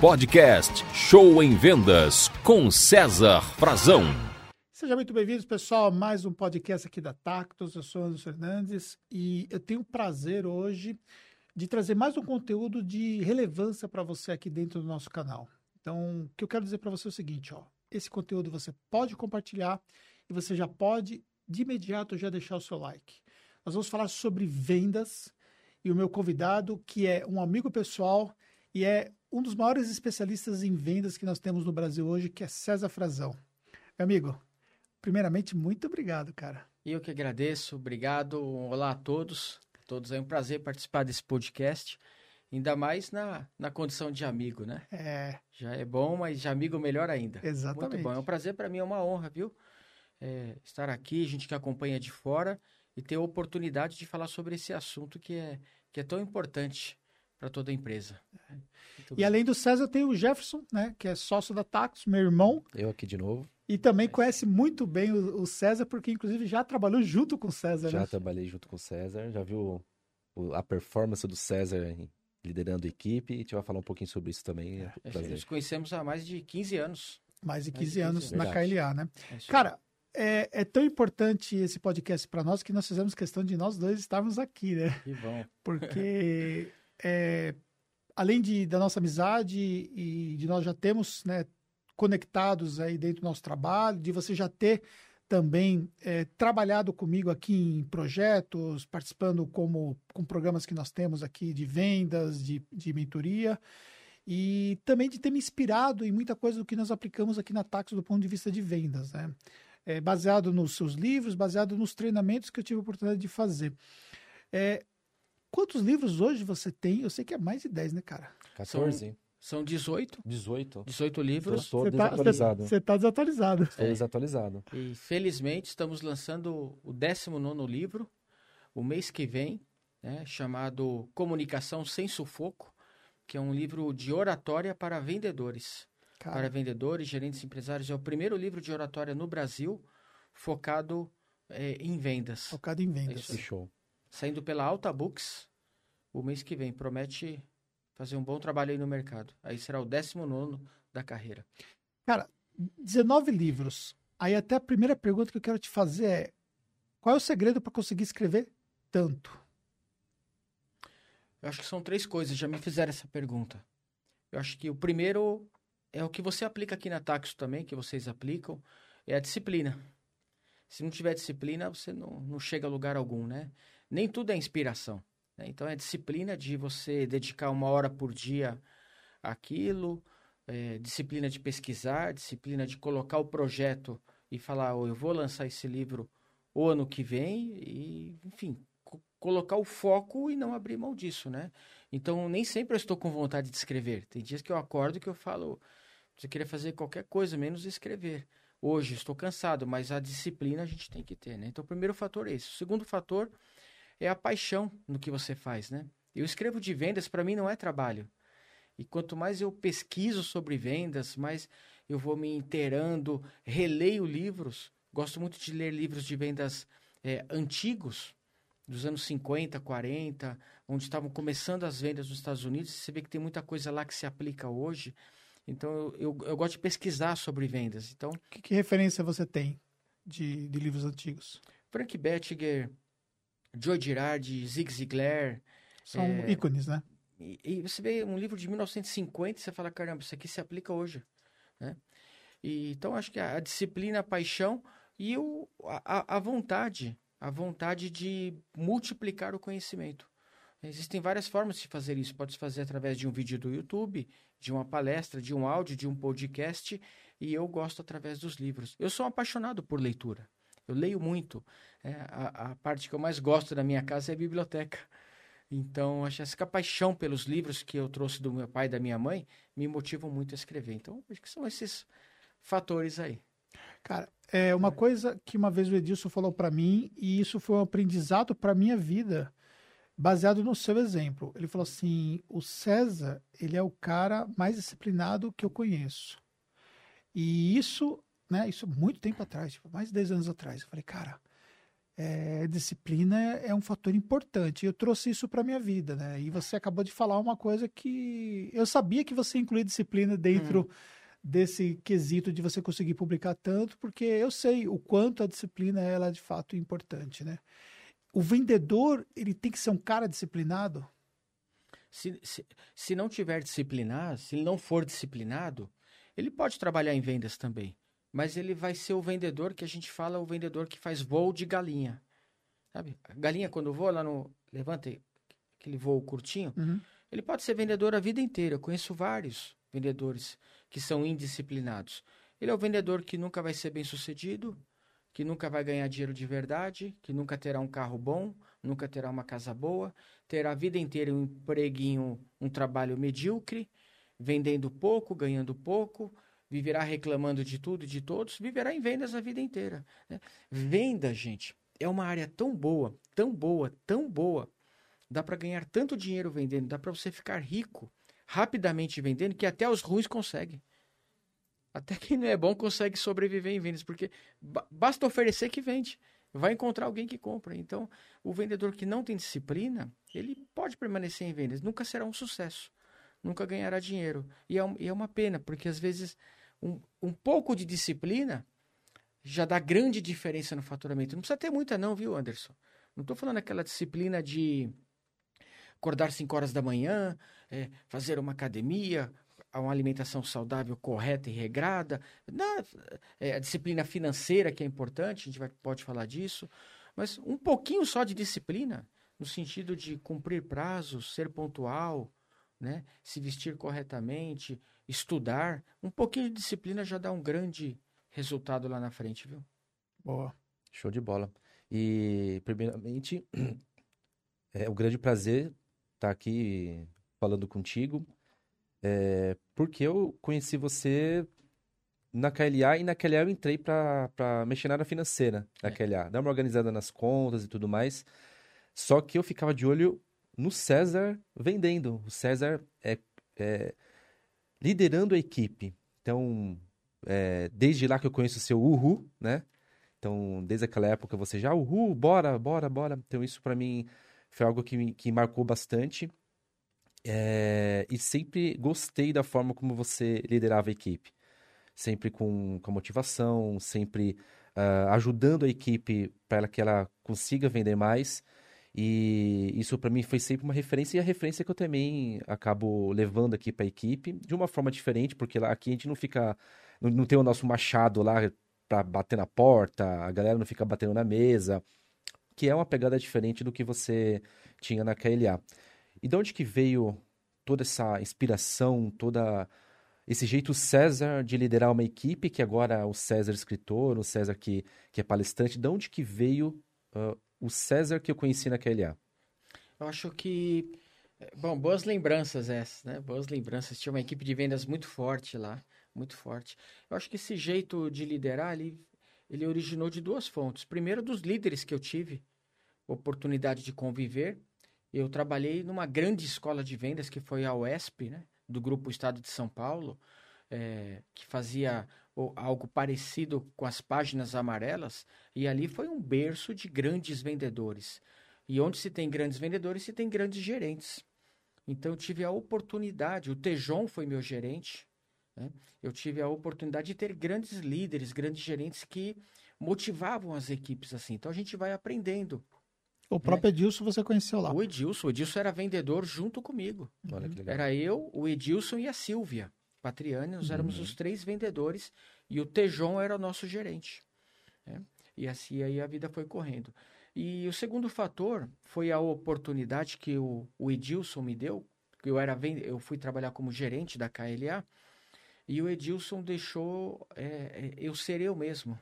Podcast Show em Vendas com César Frazão. Sejam muito bem-vindos, pessoal, a mais um podcast aqui da Tactus. Eu sou Anderson Fernandes e eu tenho o prazer hoje de trazer mais um conteúdo de relevância para você aqui dentro do nosso canal. Então, o que eu quero dizer para você é o seguinte, ó, esse conteúdo você pode compartilhar e você já pode de imediato já deixar o seu like. Nós vamos falar sobre vendas e o meu convidado, que é um amigo pessoal e é um dos maiores especialistas em vendas que nós temos no Brasil hoje, que é César Frazão. Meu amigo, primeiramente, muito obrigado, cara. Eu que agradeço, obrigado. Olá a todos. Todos é um prazer participar desse podcast, ainda mais na, na condição de amigo, né? É. Já é bom, mas de amigo melhor ainda. Exatamente. Muito bom. É um prazer para mim, é uma honra, viu? É, estar aqui, gente que acompanha de fora e ter a oportunidade de falar sobre esse assunto que é, que é tão importante para toda a empresa. Muito e além do César, tem o Jefferson, né, que é sócio da Tax, meu irmão. Eu aqui de novo. E também conhece muito bem o, o, César, porque inclusive já trabalhou junto com o César. Já né? trabalhei junto com o César, já viu o, a performance do César liderando a equipe e a gente vai falar um pouquinho sobre isso também. É, é Nos conhecemos há mais de 15 anos. Mais de 15, mais de 15 anos, anos na KLA, né? É Cara, é, é, tão importante esse podcast para nós que nós fizemos questão de nós dois estarmos aqui, né? Que bom. Porque é, além de, da nossa amizade e de nós já termos né, conectados aí dentro do nosso trabalho, de você já ter também é, trabalhado comigo aqui em projetos, participando como com programas que nós temos aqui de vendas, de, de mentoria, e também de ter me inspirado em muita coisa do que nós aplicamos aqui na Tax do ponto de vista de vendas, né? É, baseado nos seus livros, baseado nos treinamentos que eu tive a oportunidade de fazer. É, quantos livros hoje você tem? Eu sei que é mais de 10, né, cara? 14. São, são 18. 18. 18 livros. Estou tá- desatualizado. Você está desatualizado. Estou é. desatualizado. E felizmente estamos lançando o 19 livro, o mês que vem, né, chamado Comunicação Sem Sufoco, que é um livro de oratória para vendedores. Cara. Para vendedores, gerentes empresários. É o primeiro livro de oratória no Brasil focado é, em vendas. Focado em vendas. É show. Saindo pela Alta Books o mês que vem. Promete fazer um bom trabalho aí no mercado. Aí será o 19 da carreira. Cara, 19 livros. Aí até a primeira pergunta que eu quero te fazer é: qual é o segredo para conseguir escrever tanto? Eu acho que são três coisas. Já me fizeram essa pergunta. Eu acho que o primeiro é o que você aplica aqui na Taxo também, que vocês aplicam, é a disciplina. Se não tiver disciplina, você não, não chega a lugar algum, né? Nem tudo é inspiração. Né? Então, é disciplina de você dedicar uma hora por dia àquilo, é, disciplina de pesquisar, disciplina de colocar o projeto e falar, oh, eu vou lançar esse livro o ano que vem e, enfim, colocar o foco e não abrir mão disso, né? Então, nem sempre eu estou com vontade de escrever. Tem dias que eu acordo que eu falo, você queria fazer qualquer coisa, menos escrever. Hoje estou cansado, mas a disciplina a gente tem que ter, né? Então, o primeiro fator é esse. O segundo fator é a paixão no que você faz, né? Eu escrevo de vendas, para mim não é trabalho. E quanto mais eu pesquiso sobre vendas, mais eu vou me inteirando, releio livros. Gosto muito de ler livros de vendas é, antigos, dos anos 50, 40, onde estavam começando as vendas nos Estados Unidos. Você vê que tem muita coisa lá que se aplica hoje. Então, eu, eu, eu gosto de pesquisar sobre vendas. Então, que, que referência você tem de, de livros antigos? Frank Bettiger, Joe Girardi, Zig Ziglar. São é, ícones, né? E, e, você vê um livro de 1950 e você fala, caramba, isso aqui se aplica hoje. Né? E, então, acho que a, a disciplina, a paixão e o, a, a vontade, a vontade de multiplicar o conhecimento. Existem várias formas de fazer isso. Pode se fazer através de um vídeo do YouTube, de uma palestra, de um áudio, de um podcast, e eu gosto através dos livros. Eu sou apaixonado por leitura. Eu leio muito. É, a, a, parte que eu mais gosto da minha casa é a biblioteca. Então, acho que essa paixão pelos livros que eu trouxe do meu pai e da minha mãe me motivam muito a escrever. Então, acho que são esses fatores aí. Cara, é uma coisa que uma vez o Edilson falou para mim, e isso foi um aprendizado para minha vida, baseado no seu exemplo. Ele falou assim: o César, ele é o cara mais disciplinado que eu conheço. E isso né? Isso muito tempo atrás, tipo, mais de 10 anos atrás. Eu falei, cara, é, disciplina é um fator importante. Eu trouxe isso para minha vida, né? E você acabou de falar uma coisa que eu sabia que você incluía disciplina dentro hum. desse quesito de você conseguir publicar tanto, porque eu sei o quanto a disciplina ela é de fato importante, né? O vendedor ele tem que ser um cara disciplinado. Se, se, se não tiver disciplinado, se ele não for disciplinado, ele pode trabalhar em vendas também mas ele vai ser o vendedor que a gente fala, o vendedor que faz voo de galinha. Sabe? A galinha, quando voa lá no. Levanta aquele voo curtinho, uhum. ele pode ser vendedor a vida inteira. Eu conheço vários vendedores que são indisciplinados. Ele é o vendedor que nunca vai ser bem sucedido, que nunca vai ganhar dinheiro de verdade, que nunca terá um carro bom, nunca terá uma casa boa, terá a vida inteira um empreguinho, um trabalho medíocre, vendendo pouco, ganhando pouco, viverá reclamando de tudo e de todos, viverá em vendas a vida inteira. Né? Venda, gente, é uma área tão boa, tão boa, tão boa. Dá para ganhar tanto dinheiro vendendo, dá para você ficar rico rapidamente vendendo, que até os ruins conseguem. Até quem não é bom consegue sobreviver em vendas, porque basta oferecer que vende. Vai encontrar alguém que compra. Então, o vendedor que não tem disciplina, ele pode permanecer em vendas, nunca será um sucesso, nunca ganhará dinheiro. E é, e é uma pena, porque às vezes um, um pouco de disciplina já dá grande diferença no faturamento. Não precisa ter muita não, viu, Anderson? Não estou falando aquela disciplina de acordar 5 horas da manhã, é, fazer uma academia, uma alimentação saudável correta e regrada. Não, é, a disciplina financeira que é importante, a gente vai, pode falar disso. Mas um pouquinho só de disciplina, no sentido de cumprir prazos, ser pontual, né? se vestir corretamente, estudar, um pouquinho de disciplina já dá um grande resultado lá na frente, viu? Boa. Show de bola. E, primeiramente, é um grande prazer estar aqui falando contigo, é, porque eu conheci você na KLA e na KLA eu entrei para mexer na área financeira na é. KLA, dar uma organizada nas contas e tudo mais. Só que eu ficava de olho no César vendendo. O César é, é liderando a equipe. Então, é, desde lá que eu conheço o seu Uhu, né? Então, desde aquela época você já, Uhu, bora, bora, bora. Então, isso para mim foi algo que, que marcou bastante. É, e sempre gostei da forma como você liderava a equipe. Sempre com, com motivação, sempre uh, ajudando a equipe para que ela consiga vender mais. E isso para mim foi sempre uma referência e a referência que eu também acabo levando aqui para a equipe de uma forma diferente, porque lá aqui a gente não fica não, não tem o nosso machado lá para bater na porta, a galera não fica batendo na mesa, que é uma pegada diferente do que você tinha na KLA. E de onde que veio toda essa inspiração, toda esse jeito César de liderar uma equipe, que agora o César escritor, o César que, que é palestrante, de onde que veio uh, o César que eu conheci na KLA? Eu acho que. Bom, boas lembranças essas, né? Boas lembranças. Tinha uma equipe de vendas muito forte lá, muito forte. Eu acho que esse jeito de liderar, ele, ele originou de duas fontes. Primeiro, dos líderes que eu tive oportunidade de conviver. Eu trabalhei numa grande escola de vendas que foi a UESP, né? Do Grupo Estado de São Paulo, é, que fazia ou algo parecido com as páginas amarelas, e ali foi um berço de grandes vendedores. E onde se tem grandes vendedores, se tem grandes gerentes. Então eu tive a oportunidade, o Tejon foi meu gerente, né? eu tive a oportunidade de ter grandes líderes, grandes gerentes que motivavam as equipes assim. Então a gente vai aprendendo. O próprio né? Edilson você conheceu lá. O Edilson, o Edilson era vendedor junto comigo. Olha que legal. Era eu, o Edilson e a Silvia. Patriani, nós éramos uhum. os três vendedores e o Tejon era o nosso gerente. Né? E assim aí a vida foi correndo. E o segundo fator foi a oportunidade que o, o Edilson me deu, que eu, era, eu fui trabalhar como gerente da KLA, e o Edilson deixou é, é, eu ser eu mesmo.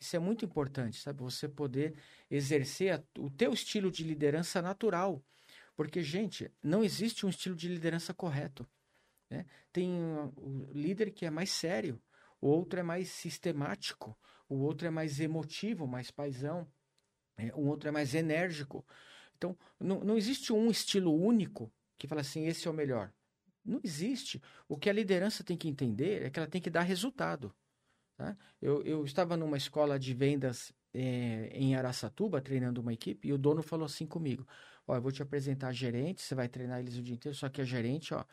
Isso é muito importante, sabe? Você poder exercer a, o teu estilo de liderança natural. Porque, gente, não existe um estilo de liderança correto. Né? Tem o líder que é mais sério, o outro é mais sistemático, o outro é mais emotivo, mais paisão, né? o outro é mais enérgico. Então, não, não existe um estilo único que fala assim, esse é o melhor. Não existe. O que a liderança tem que entender é que ela tem que dar resultado. Tá? Eu, eu estava numa escola de vendas é, em Araçatuba treinando uma equipe e o dono falou assim comigo: Ó, eu vou te apresentar a gerente, você vai treinar eles o dia inteiro, só que a gerente, ó,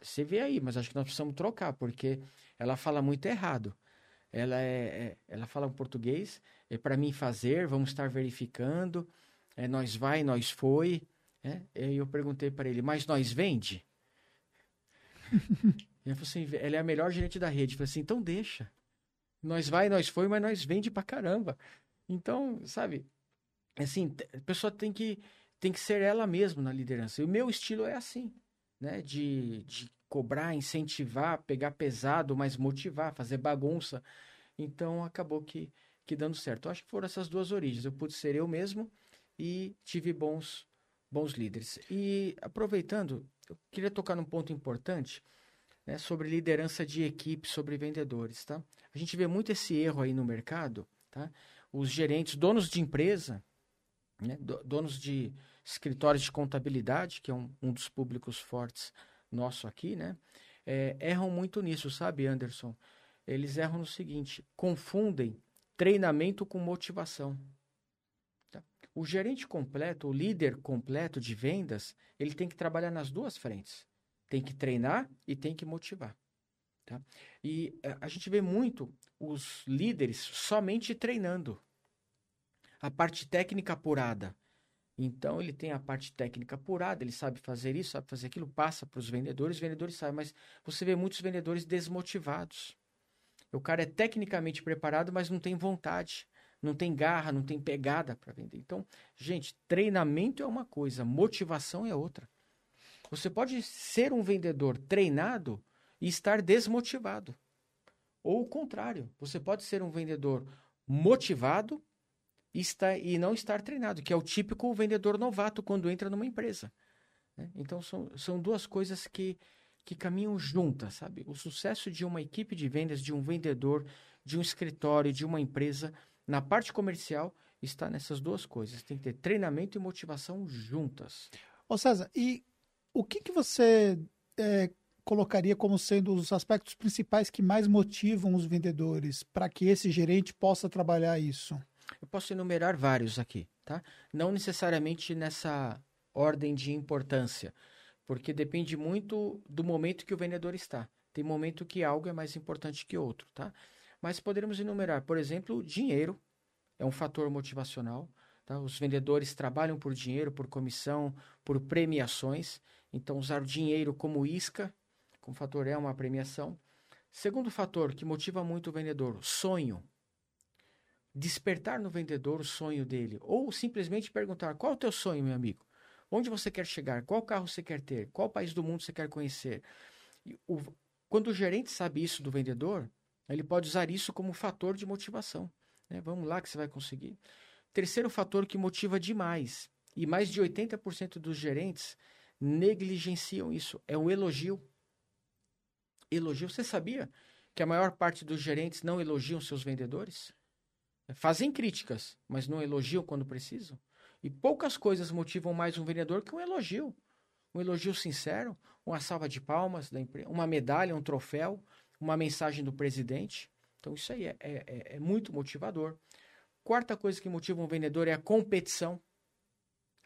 você vê aí, mas acho que nós precisamos trocar, porque ela fala muito errado. Ela, é, é ela fala um português, é para mim fazer, vamos estar verificando, é nós vai, nós foi. É? E eu perguntei para ele, mas nós vende? ele falou assim, ela é a melhor gerente da rede. Eu falei assim, então deixa. Nós vai, nós foi, mas nós vende pra caramba. Então, sabe, assim, a pessoa tem que, tem que ser ela mesma na liderança. E o meu estilo é assim, né? De, de cobrar, incentivar, pegar pesado, mas motivar, fazer bagunça. Então, acabou que, que dando certo. Eu acho que foram essas duas origens. Eu pude ser eu mesmo e tive bons, bons líderes. E aproveitando, eu queria tocar num ponto importante, né, sobre liderança de equipe, sobre vendedores, tá? A gente vê muito esse erro aí no mercado, tá? Os gerentes, donos de empresa, né, donos de escritórios de contabilidade, que é um, um dos públicos fortes nosso aqui, né? É, erram muito nisso, sabe, Anderson? Eles erram no seguinte: confundem treinamento com motivação. Tá? O gerente completo, o líder completo de vendas, ele tem que trabalhar nas duas frentes. Tem que treinar e tem que motivar. Tá? E eh, a gente vê muito os líderes somente treinando. A parte técnica apurada. Então, ele tem a parte técnica apurada, ele sabe fazer isso, sabe fazer aquilo, passa para os vendedores, os vendedores sabem, mas você vê muitos vendedores desmotivados. O cara é tecnicamente preparado, mas não tem vontade, não tem garra, não tem pegada para vender. Então, gente, treinamento é uma coisa, motivação é outra. Você pode ser um vendedor treinado e estar desmotivado. Ou o contrário, você pode ser um vendedor motivado e, estar, e não estar treinado, que é o típico vendedor novato quando entra numa empresa. Né? Então, são, são duas coisas que, que caminham juntas, sabe? O sucesso de uma equipe de vendas, de um vendedor, de um escritório, de uma empresa, na parte comercial, está nessas duas coisas. Tem que ter treinamento e motivação juntas. Ô César, e o que, que você é, colocaria como sendo os aspectos principais que mais motivam os vendedores para que esse gerente possa trabalhar isso? Eu posso enumerar vários aqui, tá? Não necessariamente nessa ordem de importância, porque depende muito do momento que o vendedor está. Tem momento que algo é mais importante que outro, tá? Mas poderíamos enumerar, por exemplo, dinheiro é um fator motivacional. Tá? Os vendedores trabalham por dinheiro, por comissão, por premiações. Então, usar o dinheiro como isca como fator é uma premiação. Segundo fator que motiva muito o vendedor, sonho. Despertar no vendedor o sonho dele. Ou simplesmente perguntar: qual é o teu sonho, meu amigo? Onde você quer chegar? Qual carro você quer ter? Qual país do mundo você quer conhecer? O, quando o gerente sabe isso do vendedor, ele pode usar isso como fator de motivação. Né? Vamos lá que você vai conseguir. Terceiro fator que motiva demais, e mais de 80% dos gerentes negligenciam isso, é o elogio elogio. Você sabia que a maior parte dos gerentes não elogiam seus vendedores? Fazem críticas, mas não elogiam quando precisam. E poucas coisas motivam mais um vendedor que um elogio. Um elogio sincero, uma salva de palmas uma medalha, um troféu, uma mensagem do presidente. Então, isso aí é, é, é, é muito motivador. Quarta coisa que motiva um vendedor é a competição.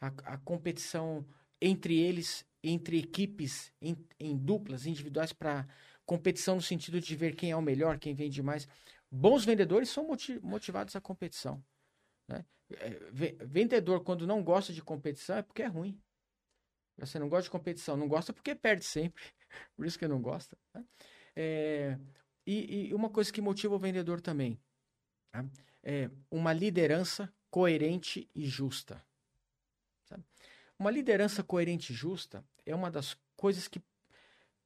A, a competição entre eles, entre equipes, em, em duplas, individuais, para competição no sentido de ver quem é o melhor, quem vende mais. Bons vendedores são motivados à competição. Né? É, vendedor, quando não gosta de competição, é porque é ruim. Você não gosta de competição, não gosta porque perde sempre. Por isso que não gosta. Né? É, e, e, uma coisa que motiva o vendedor também tá? é uma liderança coerente e justa. Sabe? Uma liderança coerente e justa é uma das coisas que,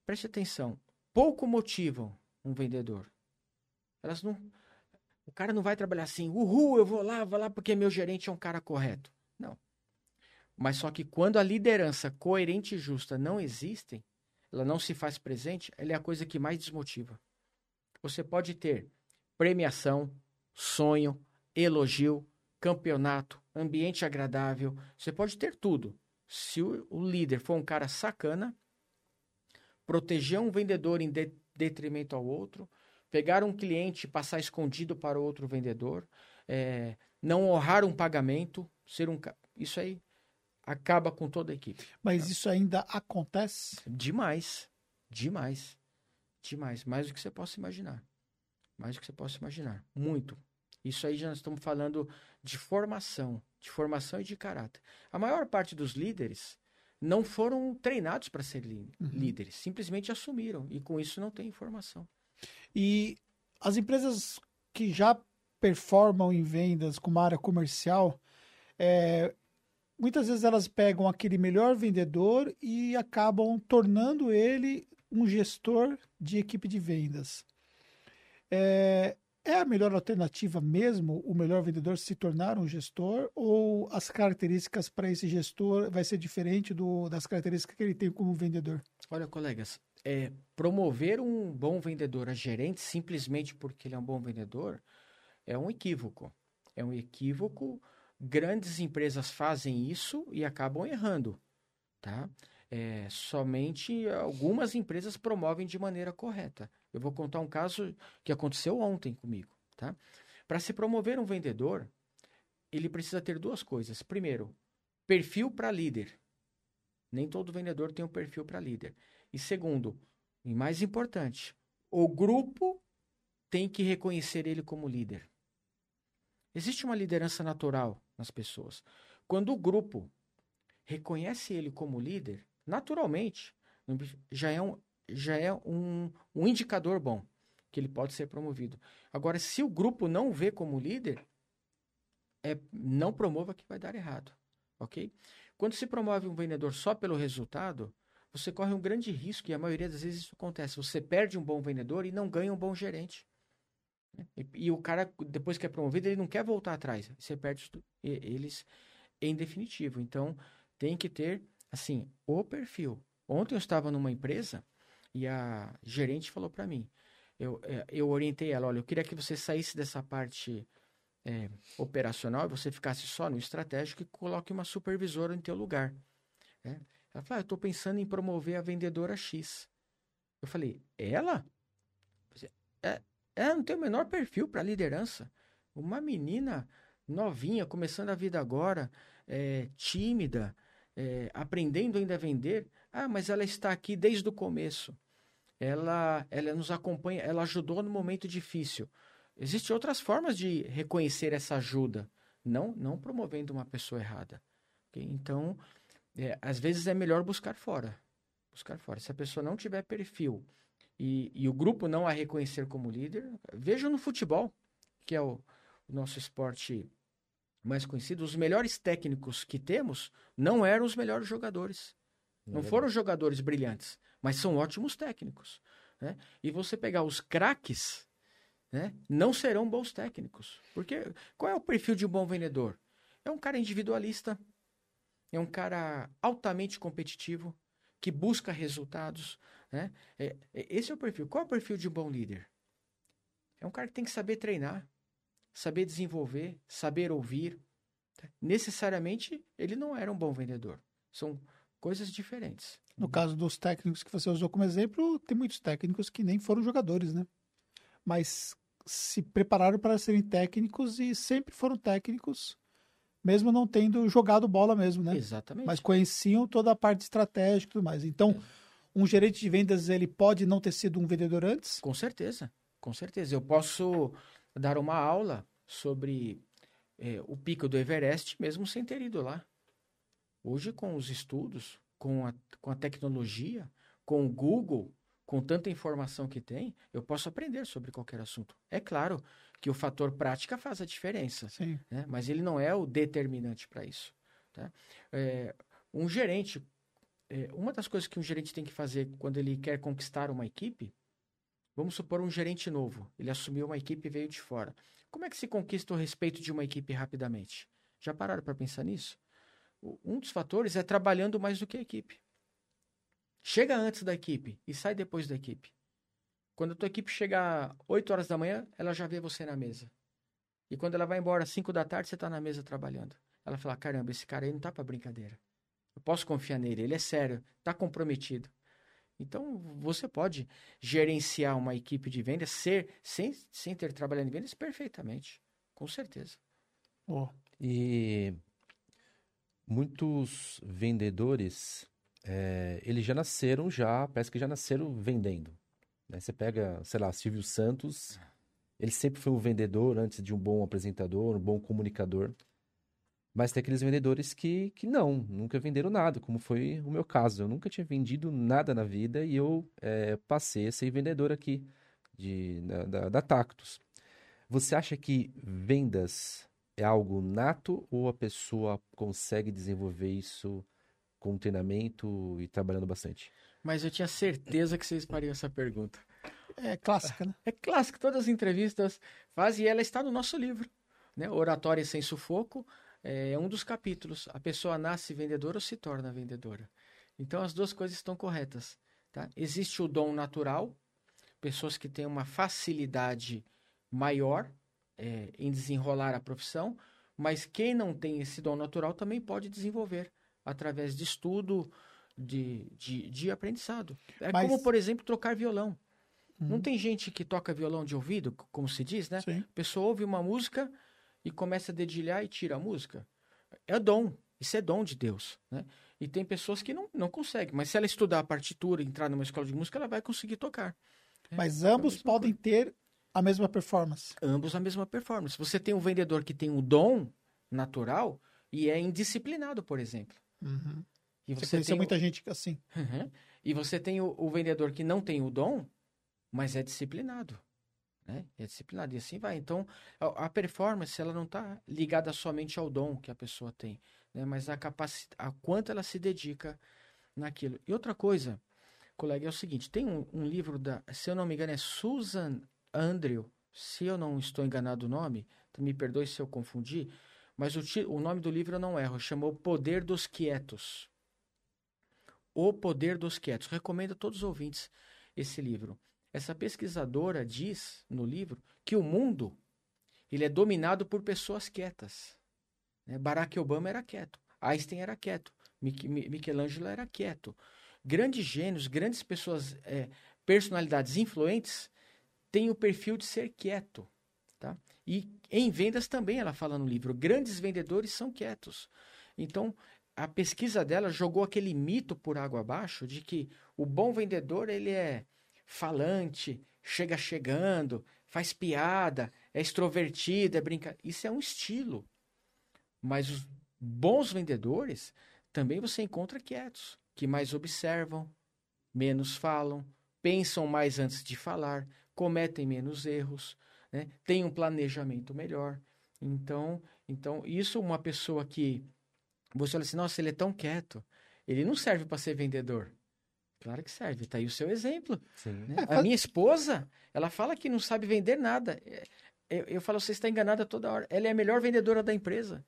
preste atenção, pouco motivam um vendedor. Elas não. O cara não vai trabalhar assim, uhul, eu vou lá, vou lá porque meu gerente é um cara correto. Não. Mas só que quando a liderança coerente e justa não existe, ela não se faz presente, ela é a coisa que mais desmotiva. Você pode ter premiação, sonho, elogio, campeonato, ambiente agradável, você pode ter tudo. Se o, o líder for um cara sacana, proteger um vendedor em de detrimento ao outro, pegar um cliente e passar escondido para outro vendedor, é, não honrar um pagamento, ser um. Isso aí acaba com toda a equipe. Mas isso ainda acontece? Demais. Demais. Demais. Mais do que você possa imaginar. Mais do que você possa imaginar. Muito. Isso aí já nós estamos falando de formação. De formação e de caráter. A maior parte dos líderes não foram treinados para ser Uhum. líderes. Simplesmente assumiram. E com isso não tem informação. E as empresas que já performam em vendas com uma área comercial, é, muitas vezes elas pegam aquele melhor vendedor e acabam tornando ele um gestor de equipe de vendas. É, é a melhor alternativa mesmo o melhor vendedor se tornar um gestor ou as características para esse gestor vai ser diferente do, das características que ele tem como vendedor? Olha, colegas, é, promover um bom vendedor a gerente simplesmente porque ele é um bom vendedor é um equívoco. É um equívoco. Grandes empresas fazem isso e acabam errando, tá? É, somente algumas empresas promovem de maneira correta. Eu vou contar um caso que aconteceu ontem comigo, tá? Para se promover um vendedor, ele precisa ter duas coisas. Primeiro, perfil para líder. Nem todo vendedor tem um perfil para líder. E segundo, e mais importante, o grupo tem que reconhecer ele como líder. Existe uma liderança natural nas pessoas. Quando o grupo reconhece ele como líder, naturalmente, já é um, já é um, um indicador bom que ele pode ser promovido. Agora, se o grupo não vê como líder, é, não promova que vai dar errado, ok? Quando se promove um vendedor só pelo resultado, você corre um grande risco, e a maioria das vezes isso acontece. Você perde um bom vendedor e não ganha um bom gerente. E, e o cara, depois que é promovido, ele não quer voltar atrás. Você perde eles em definitivo. Então, tem que ter, assim, o perfil. Ontem eu estava numa empresa e a gerente falou para mim, eu, eh, eu orientei ela, olha, eu queria que você saísse dessa parte eh, operacional e você ficasse só no estratégico e coloque uma supervisora em teu lugar. né? Ela falou, ah, eu estou pensando em promover a vendedora X. Eu falei, ela? É, ela não tem o menor perfil para liderança. Uma menina novinha, começando a vida agora, é, tímida, é, aprendendo ainda a vender. Ah, mas ela está aqui desde o começo. Ela, ela nos acompanha, ela ajudou no momento difícil. Existem outras formas de reconhecer essa ajuda, não, não promovendo uma pessoa errada. ok? Então, é, às vezes é melhor buscar fora. Buscar fora. Se a pessoa não tiver perfil e, e o grupo não a reconhecer como líder, veja no futebol, que é o, o nosso esporte mais conhecido, os melhores técnicos que temos não eram os melhores jogadores. Não É foram jogadores brilhantes, mas são ótimos técnicos. Né? E você pegar os craques, né? não serão bons técnicos. Porque qual é o perfil de um bom vendedor? É um cara individualista, é um cara altamente competitivo, que busca resultados. Né? É- é- esse é o perfil. Qual é o perfil de um bom líder? É um cara que tem que saber treinar, saber desenvolver, saber ouvir. Necessariamente, ele não era um bom vendedor. São coisas diferentes. No caso dos técnicos que você usou como exemplo, tem muitos técnicos que nem foram jogadores, né? Mas se prepararam para serem técnicos e sempre foram técnicos, mesmo não tendo jogado bola mesmo, né? Exatamente. Mas conheciam toda a parte estratégica e tudo mais. Então, um gerente de vendas, ele pode não ter sido um vendedor antes? Com certeza, com certeza. Eu posso dar uma aula sobre eh, o pico do Everest, mesmo sem ter ido lá. Hoje, com os estudos, com a, com a tecnologia, com o Google, com tanta informação que tem, eu posso aprender sobre qualquer assunto. É claro que o fator prática faz a diferença, né? mas ele não é o determinante para isso. Tá? É, um gerente, é, uma das coisas que um gerente tem que fazer quando ele quer conquistar uma equipe, vamos supor um gerente novo, ele assumiu uma equipe e veio de fora. Como é que se conquista o respeito de uma equipe rapidamente? Já pararam para pensar nisso? Um dos fatores é trabalhando mais do que a equipe. Chega antes da equipe e sai depois da equipe. Quando a tua equipe chega às 8 horas da manhã, ela já vê você na mesa. E quando ela vai embora às 5 da tarde, você está na mesa trabalhando. Ela fala: caramba, esse cara aí não tá para brincadeira. Eu posso confiar nele, ele é sério, está comprometido. Então, você pode gerenciar uma equipe de vendas ser, sem, sem ter trabalhado em vendas perfeitamente. com certeza. Oh. E muitos vendedores, é, eles já nasceram já, parece que já nasceram vendendo. Né? Você pega, sei lá, Silvio Santos, ele sempre foi um vendedor antes de um bom apresentador, um bom comunicador. Mas tem aqueles vendedores que, que não, nunca venderam nada, como foi o meu caso. Eu nunca tinha vendido nada na vida e eu é, passei a ser vendedor aqui de, da, da, da Tactus. Você acha que vendas é algo nato ou a pessoa consegue desenvolver isso com treinamento e trabalhando bastante? Mas eu tinha certeza que vocês fariam essa pergunta. É clássica, né? É clássica, todas as entrevistas fazem e ela está no nosso livro. Né? Oratória sem sufoco é um dos capítulos. A pessoa nasce vendedora ou se torna vendedora. Então as duas coisas estão corretas. Tá? Existe o dom natural, pessoas que têm uma facilidade maior é, em desenrolar a profissão, mas quem não tem esse dom natural também pode desenvolver através de estudo, de, de, de aprendizado. É Mas- como, por exemplo, trocar violão. Não Uhum. tem gente que toca violão de ouvido, como se diz, né? Sim. A pessoa ouve uma música e começa a dedilhar e tira a música. É dom. Isso é dom de Deus, né? E tem pessoas que não, não conseguem. Mas se ela estudar a partitura, entrar numa escola de música, ela vai conseguir tocar. É, Mas é ambos podem ter a mesma performance. ambos a mesma performance. Você tem um vendedor que tem um dom natural e é indisciplinado, por exemplo. Uhum. E Você você, conheceu muita gente assim. o... Uhum. E você tem o, o vendedor que não tem o dom, mas é disciplinado. Né? É disciplinado. E assim vai. Então, a, a performance ela não está ligada somente ao dom que a pessoa tem, né? mas a capacidade, a quanto ela se dedica naquilo. E outra coisa, colega, é o seguinte: tem um, um livro da, se eu não me engano, é Susan Andrew. Se eu não estou enganado o nome, me perdoe se eu confundi, mas o, o nome do livro eu não erro, chamou Poder dos Quietos. O Poder dos Quietos. Recomendo a todos os ouvintes esse livro. Essa pesquisadora diz no livro que o mundo ele é dominado por pessoas quietas. né? Barack Obama era quieto, Einstein era quieto, Mich- Mi- Michelangelo era quieto. Grandes gênios, grandes pessoas, é, personalidades influentes têm o perfil de ser quieto. Tá? E em vendas também ela fala no livro, grandes vendedores são quietos. Então, a pesquisa dela jogou aquele mito por água abaixo de que o bom vendedor ele é falante, chega chegando, faz piada, é extrovertido, é brinca. Isso é um estilo. Mas os bons vendedores também você encontra quietos, que mais observam, menos falam, pensam mais antes de falar, cometem menos erros, né? têm um planejamento melhor. Então, então, isso uma pessoa que você olha assim, nossa, ele é tão quieto, ele não serve para ser vendedor. Claro que serve, tá aí o seu exemplo. Sim. né? É, A faz- minha esposa, ela fala que não sabe vender nada. É, Eu, eu falo, você está enganada toda hora. Ela é a melhor vendedora da empresa.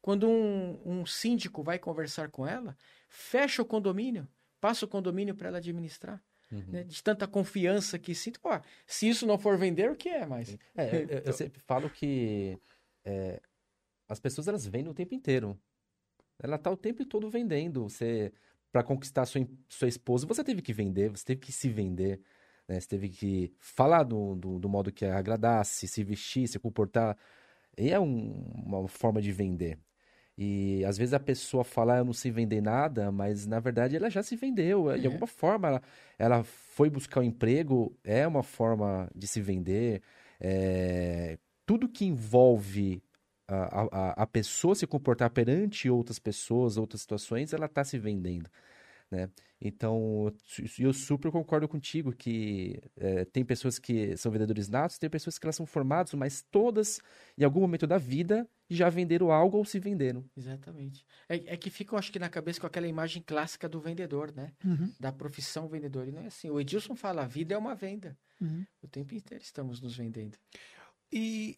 Quando um, um síndico vai conversar com ela, fecha o condomínio, passa o condomínio para ela administrar. Uhum. né? De tanta confiança que sinto. Pô, se isso não for vender, o que é mais? É, eu- eu, eu sempre falo que é, as pessoas elas vendem o tempo inteiro. Ela tá o tempo todo vendendo. Você, para conquistar sua, sua esposa, você teve que vender, você teve que se vender, né? Você teve que falar do, do, do modo que agradasse, se vestir, se comportar. E é um- uma forma de vender. E às vezes a pessoa fala, "Ah, eu não sei vender nada, mas na verdade ela já se vendeu. De É. alguma forma ela, ela foi buscar um emprego, é uma forma de se vender. É, tudo que envolve a, a, a pessoa se comportar perante outras pessoas, outras situações, ela está se vendendo, né? Então, eu su- eu super concordo contigo que é, tem pessoas que são vendedores natos, tem pessoas que elas são formados, mas todas, em algum momento da vida, já venderam algo ou se venderam. Exatamente. É, é que ficam, acho que, na cabeça com aquela imagem clássica do vendedor, né? Uhum, Da profissão vendedor. E não é assim. O Edilson fala, a vida é uma venda. uhum. O tempo inteiro estamos nos vendendo. E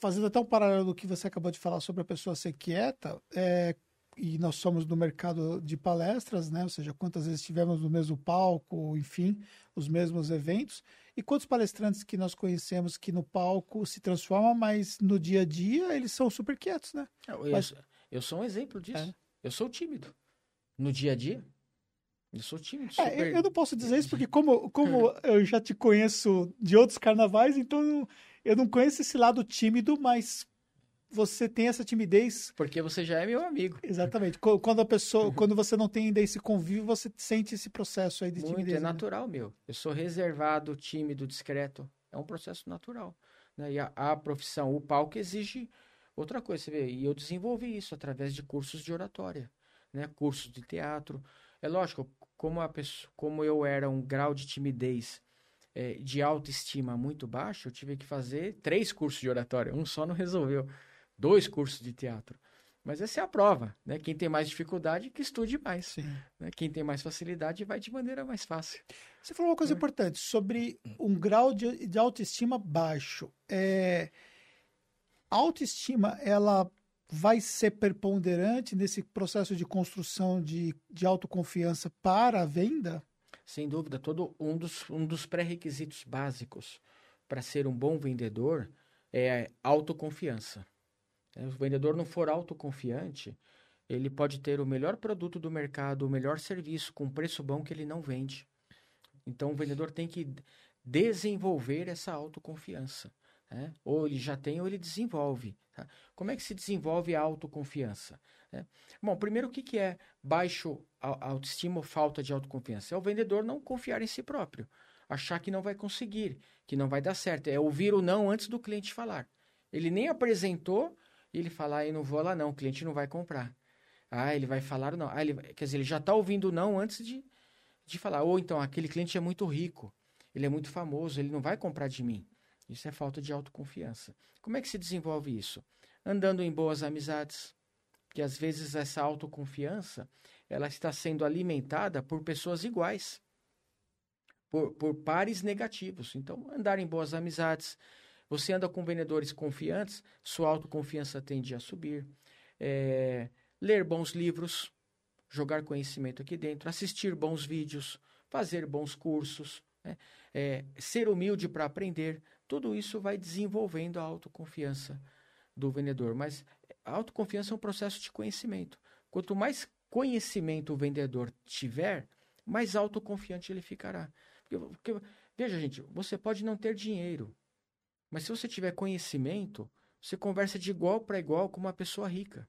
fazendo até um paralelo do que você acabou de falar sobre a pessoa ser quieta, é, e nós somos no mercado de palestras, né? Ou seja, quantas vezes estivemos no mesmo palco, enfim, os mesmos eventos, e quantos palestrantes que nós conhecemos que no palco se transformam, mas no dia a dia eles são super quietos, né? Eu, Mas- eu sou um exemplo disso. É. Eu sou tímido. No dia a dia, eu sou tímido. É, super- eu, eu não posso dizer isso porque como, como eu já te conheço de outros carnavais, então eu não conheço esse lado tímido, mas você tem essa timidez. Porque você já é meu amigo. Exatamente. Quando a pessoa, quando você não tem ainda esse convívio, você sente esse processo aí de Muito, timidez. é né? natural, meu. Eu sou reservado, tímido, discreto. É um processo natural. Né? E a, a profissão, o palco exige outra coisa, você vê. E eu desenvolvi isso através de cursos de oratória, né? Cursos de teatro. É lógico, como a pessoa, como eu era um grau de timidez, eh, de autoestima muito baixo, eu tive que fazer três cursos de oratória. Um só não resolveu. Dois cursos de teatro. Mas essa é a prova, né? Quem tem mais dificuldade, que estude mais. Né? Quem tem mais facilidade, vai de maneira mais fácil. Você falou uma coisa É. importante sobre um grau de, de autoestima baixo. É, a autoestima, ela vai ser preponderante nesse processo de construção de, de autoconfiança para a venda? Sem dúvida, todo um dos, um dos pré-requisitos básicos para ser um bom vendedor é autoconfiança. O vendedor não for autoconfiante, ele pode ter o melhor produto do mercado, o melhor serviço com preço bom que ele não vende. Então, o vendedor tem que desenvolver essa autoconfiança. né? Ou ele já tem ou ele desenvolve. tá? Como é que se desenvolve a autoconfiança? né? Bom, primeiro, o que, que é baixo autoestima ou falta de autoconfiança? É o vendedor não confiar em si próprio, achar que não vai conseguir, que não vai dar certo. É ouvir o não antes do cliente falar. Ele nem apresentou e ele fala, ah, eu não vou lá não, o cliente não vai comprar. Ah, ele vai falar não. Ah, ele, quer dizer, ele já está ouvindo não antes de, de falar. Ou então, aquele cliente é muito rico, ele é muito famoso, ele não vai comprar de mim. Isso é falta de autoconfiança. Como é que se desenvolve isso? Andando em boas amizades, que às vezes essa autoconfiança ela está sendo alimentada por pessoas iguais, por, por pares negativos. Então, andar em boas amizades. Você anda com vendedores confiantes, sua autoconfiança tende a subir. É, ler bons livros, jogar conhecimento aqui dentro, assistir bons vídeos, fazer bons cursos, né? É, ser humilde para aprender. Tudo isso vai desenvolvendo a autoconfiança do vendedor. Mas a autoconfiança é um processo de conhecimento. Quanto mais conhecimento o vendedor tiver, mais autoconfiante ele ficará. Porque, porque, veja, gente, você pode não ter dinheiro, mas se você tiver conhecimento, você conversa de igual para igual com uma pessoa rica.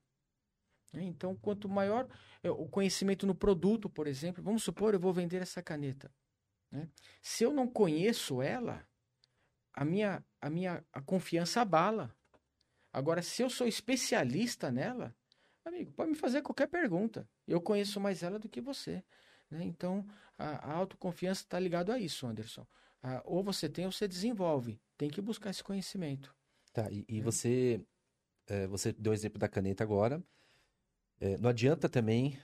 né? Então, quanto maior é, o conhecimento no produto, por exemplo, vamos supor, eu vou vender essa caneta. né? Se eu não conheço ela, a minha, a minha a confiança abala. Agora, se eu sou especialista nela, amigo, pode me fazer qualquer pergunta. Eu conheço mais ela do que você. né? Então, a, a autoconfiança está ligado a isso, Anderson. Ah, ou você tem ou você desenvolve. Tem que buscar esse conhecimento. Tá, e, e você, é, você deu o exemplo da caneta agora. É, não adianta também,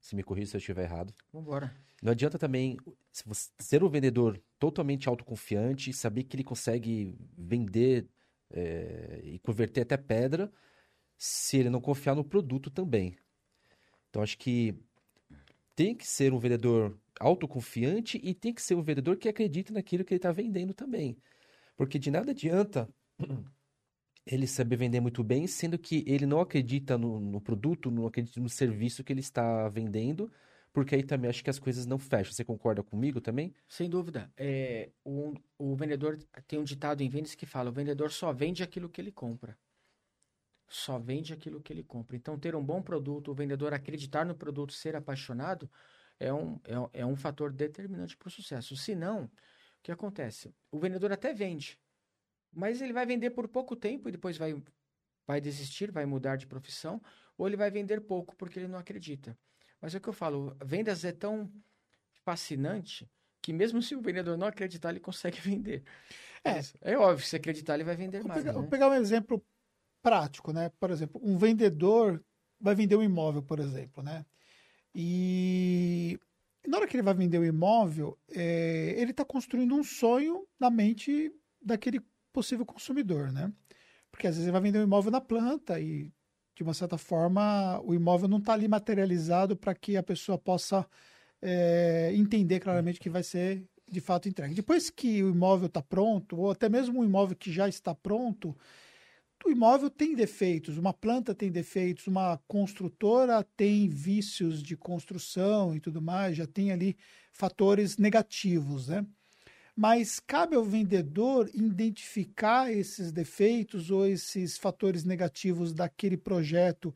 se me corrija se eu estiver errado, Vamos embora. não adianta também se você- ser um vendedor totalmente autoconfiante, saber que ele consegue vender é, e converter até pedra, se ele não confiar no produto também. Então, acho que tem que ser um vendedor autoconfiante e tem que ser um vendedor que acredita naquilo que ele está vendendo também. Porque de nada adianta ele saber vender muito bem, sendo que ele não acredita no, no produto, não acredita no serviço que ele está vendendo, porque aí também acho que as coisas não fecham. Você concorda comigo também? Sem dúvida. É, o, o vendedor tem um ditado em vendas que fala: o vendedor só vende aquilo que ele compra. Só vende aquilo que ele compra. Então, ter um bom produto, o vendedor acreditar no produto, ser apaixonado, é um, é, é um fator determinante para o sucesso. Se não, que acontece? O vendedor até vende, mas ele vai vender por pouco tempo e depois vai, vai desistir, vai mudar de profissão, ou ele vai vender pouco porque ele não acredita. Mas é o que eu falo: vendas é tão fascinante que mesmo se o vendedor não acreditar, ele consegue vender. É. É óbvio, se acreditar, ele vai vender Vou mais. pegar, né? vou pegar um exemplo prático, né? Por exemplo, um vendedor vai vender um imóvel, por exemplo, né? E na hora que ele vai vender o imóvel, é, ele está construindo um sonho na mente daquele possível consumidor, né? Porque às vezes ele vai vender um imóvel na planta e, de uma certa forma, o imóvel não está ali materializado para que a pessoa possa é, entender claramente que vai ser de fato entregue. Depois que o imóvel está pronto, ou até mesmo um imóvel que já está pronto, o imóvel tem defeitos, uma planta tem defeitos, uma construtora tem vícios de construção e tudo mais, já tem ali fatores negativos, né? mas cabe ao vendedor identificar esses defeitos ou esses fatores negativos daquele projeto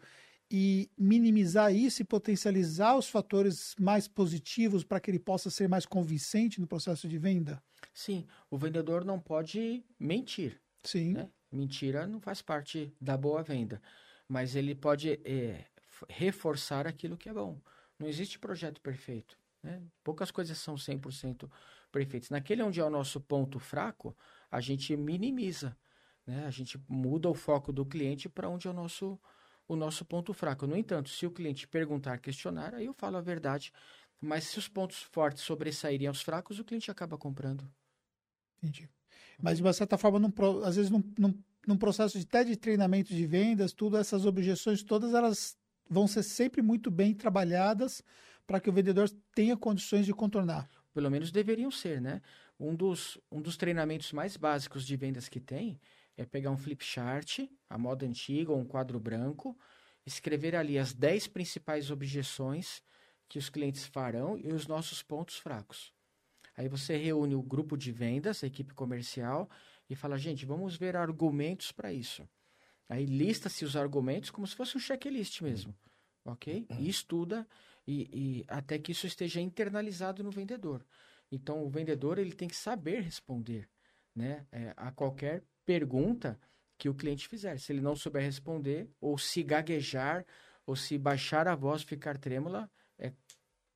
e minimizar isso e potencializar os fatores mais positivos para que ele possa ser mais convincente no processo de venda? Sim, o vendedor não pode mentir. Sim. Né? Mentira não faz parte da boa venda, mas ele pode é, reforçar aquilo que é bom. Não existe projeto perfeito. Né? Poucas coisas são 100% perfeitas. Naquele onde é o nosso ponto fraco, a gente minimiza. Né? A gente muda o foco do cliente para onde é o nosso, o nosso ponto fraco. No entanto, se o cliente perguntar, questionar, aí eu falo a verdade. Mas se os pontos fortes sobressaírem aos fracos, o cliente acaba comprando. Entendi. Mas, de uma certa forma, num, às vezes, num, num, num processo de, até de treinamento de vendas, tudo essas objeções todas, elas vão ser sempre muito bem trabalhadas para que o vendedor tenha condições de contornar. Pelo menos deveriam ser, né? Um dos, um dos treinamentos mais básicos de vendas que tem é pegar um flip chart, a moda antiga, ou um quadro branco, escrever ali as 10 principais objeções que os clientes farão e os nossos pontos fracos. Aí você reúne o grupo de vendas, a equipe comercial, e fala, gente, vamos ver argumentos para isso. Aí lista-se os argumentos como se fosse um checklist mesmo, ok? E estuda e, e, até que isso esteja internalizado no vendedor. Então o vendedor ele tem que saber responder, né, é, a qualquer pergunta que o cliente fizer. Se ele não souber responder ou se gaguejar ou se baixar a voz, ficar trêmula, é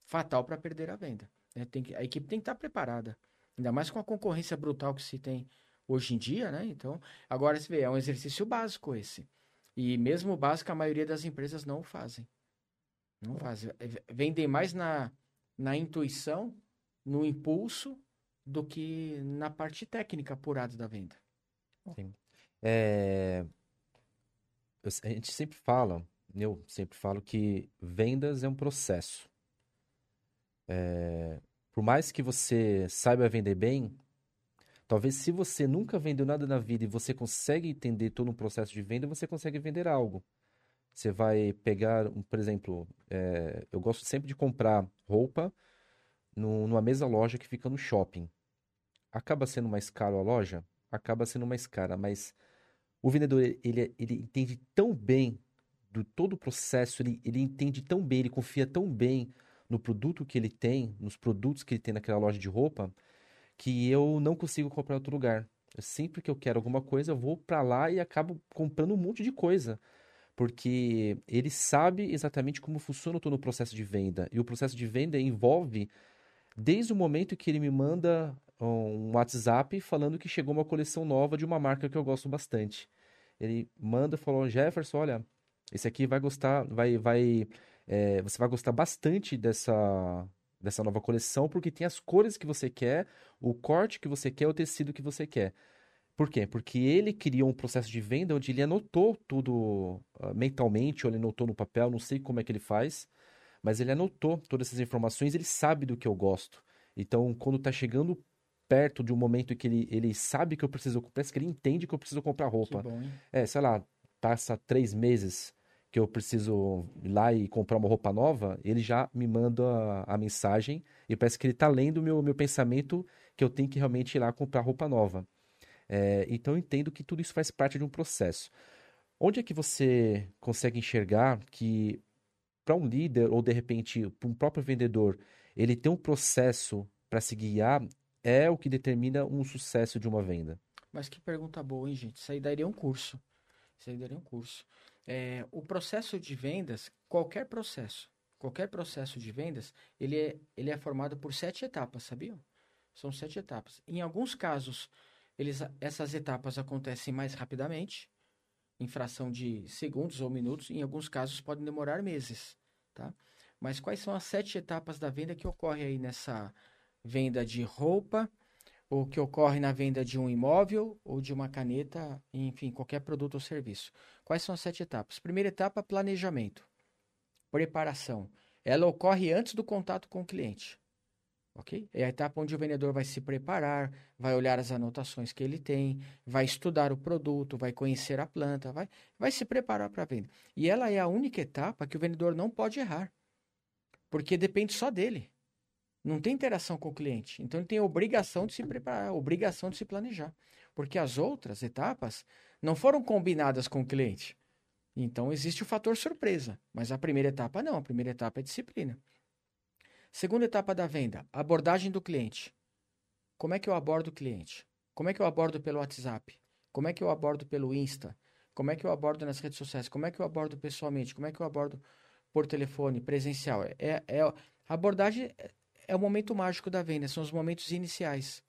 fatal para perder a venda. Né? Tem que, a equipe tem que estar preparada. Ainda mais com a concorrência brutal que se tem hoje em dia, né? Então, agora se vê, é um exercício básico esse. E mesmo básico, a maioria das empresas não o fazem. Não fazem. É, vendem mais na, na intuição, no impulso, do que na parte técnica apurada da venda. Sim. É... A gente sempre fala, eu sempre falo que vendas é um processo. É, por mais que você saiba vender bem, talvez se você nunca vendeu nada na vida e você consegue entender todo um processo de venda, você consegue vender algo. Você vai pegar, por exemplo, é, eu gosto sempre de comprar roupa no, numa mesma loja que fica no shopping. Acaba sendo mais caro a loja? Acaba sendo mais cara, mas o vendedor, ele, ele entende tão bem do todo o processo, ele, ele entende tão bem, ele confia tão bem no produto que ele tem, nos produtos que ele tem naquela loja de roupa, que eu não consigo comprar em outro lugar. Sempre que eu quero alguma coisa, eu vou para lá e acabo comprando um monte de coisa. Porque ele sabe exatamente como funciona todo o processo de venda. E o processo de venda envolve desde o momento que ele me manda um WhatsApp falando que chegou uma coleção nova de uma marca que eu gosto bastante. Ele manda, falou, Jefferson, olha, esse aqui vai gostar, vai, vai é, você vai gostar bastante dessa, dessa nova coleção, porque tem as cores que você quer, o corte que você quer, o tecido que você quer. Por quê? Porque ele criou um processo de venda onde ele anotou tudo uh, mentalmente, ou ele anotou no papel, não sei como é que ele faz, mas ele anotou todas essas informações, ele sabe do que eu gosto. Então, quando está chegando perto de um momento que ele, ele sabe que eu preciso, parece que ele entende que eu preciso comprar roupa. Bom, é, sei lá, passa três meses que eu preciso ir lá e comprar uma roupa nova, ele já me manda a, a mensagem e parece que ele está lendo o meu, meu pensamento que eu tenho que realmente ir lá comprar roupa nova. É, então eu entendo que tudo isso faz parte de um processo. Onde é que você consegue enxergar que para um líder ou de repente para um próprio vendedor, ele tem um processo para se guiar é o que determina um sucesso de uma venda? Mas que pergunta boa, hein, gente? Isso aí daria um curso. Isso aí daria um curso. É, o processo de vendas, qualquer processo, qualquer processo de vendas, ele é, ele é formado por sete etapas, sabiam? São sete etapas. Em alguns casos, eles, essas etapas acontecem mais rapidamente, em fração de segundos ou minutos. Em alguns casos, podem demorar meses, tá? Mas quais são as sete etapas da venda que ocorre aí nessa venda de roupa, ou que ocorre na venda de um imóvel ou de uma caneta, enfim, qualquer produto ou serviço. Quais são as sete etapas? Primeira etapa, planejamento. Preparação. Ela ocorre antes do contato com o cliente. Ok? É a etapa onde o vendedor vai se preparar, vai olhar as anotações que ele tem, vai estudar o produto, vai conhecer a planta, vai, vai se preparar para a venda. E ela é a única etapa que o vendedor não pode errar. Porque depende só dele. Não tem interação com o cliente. Então ele tem obrigação de se preparar, obrigação de se planejar. Porque as outras etapas não foram combinadas com o cliente. Então existe o fator surpresa. Mas a primeira etapa não. A primeira etapa é disciplina. Segunda etapa da venda, abordagem do cliente. Como é que eu abordo o cliente? Como é que eu abordo pelo WhatsApp? Como é que eu abordo pelo Insta? Como é que eu abordo nas redes sociais? Como é que eu abordo pessoalmente? Como é que eu abordo por telefone, presencial? É, é, a abordagem é, o momento mágico da venda, são os momentos iniciais.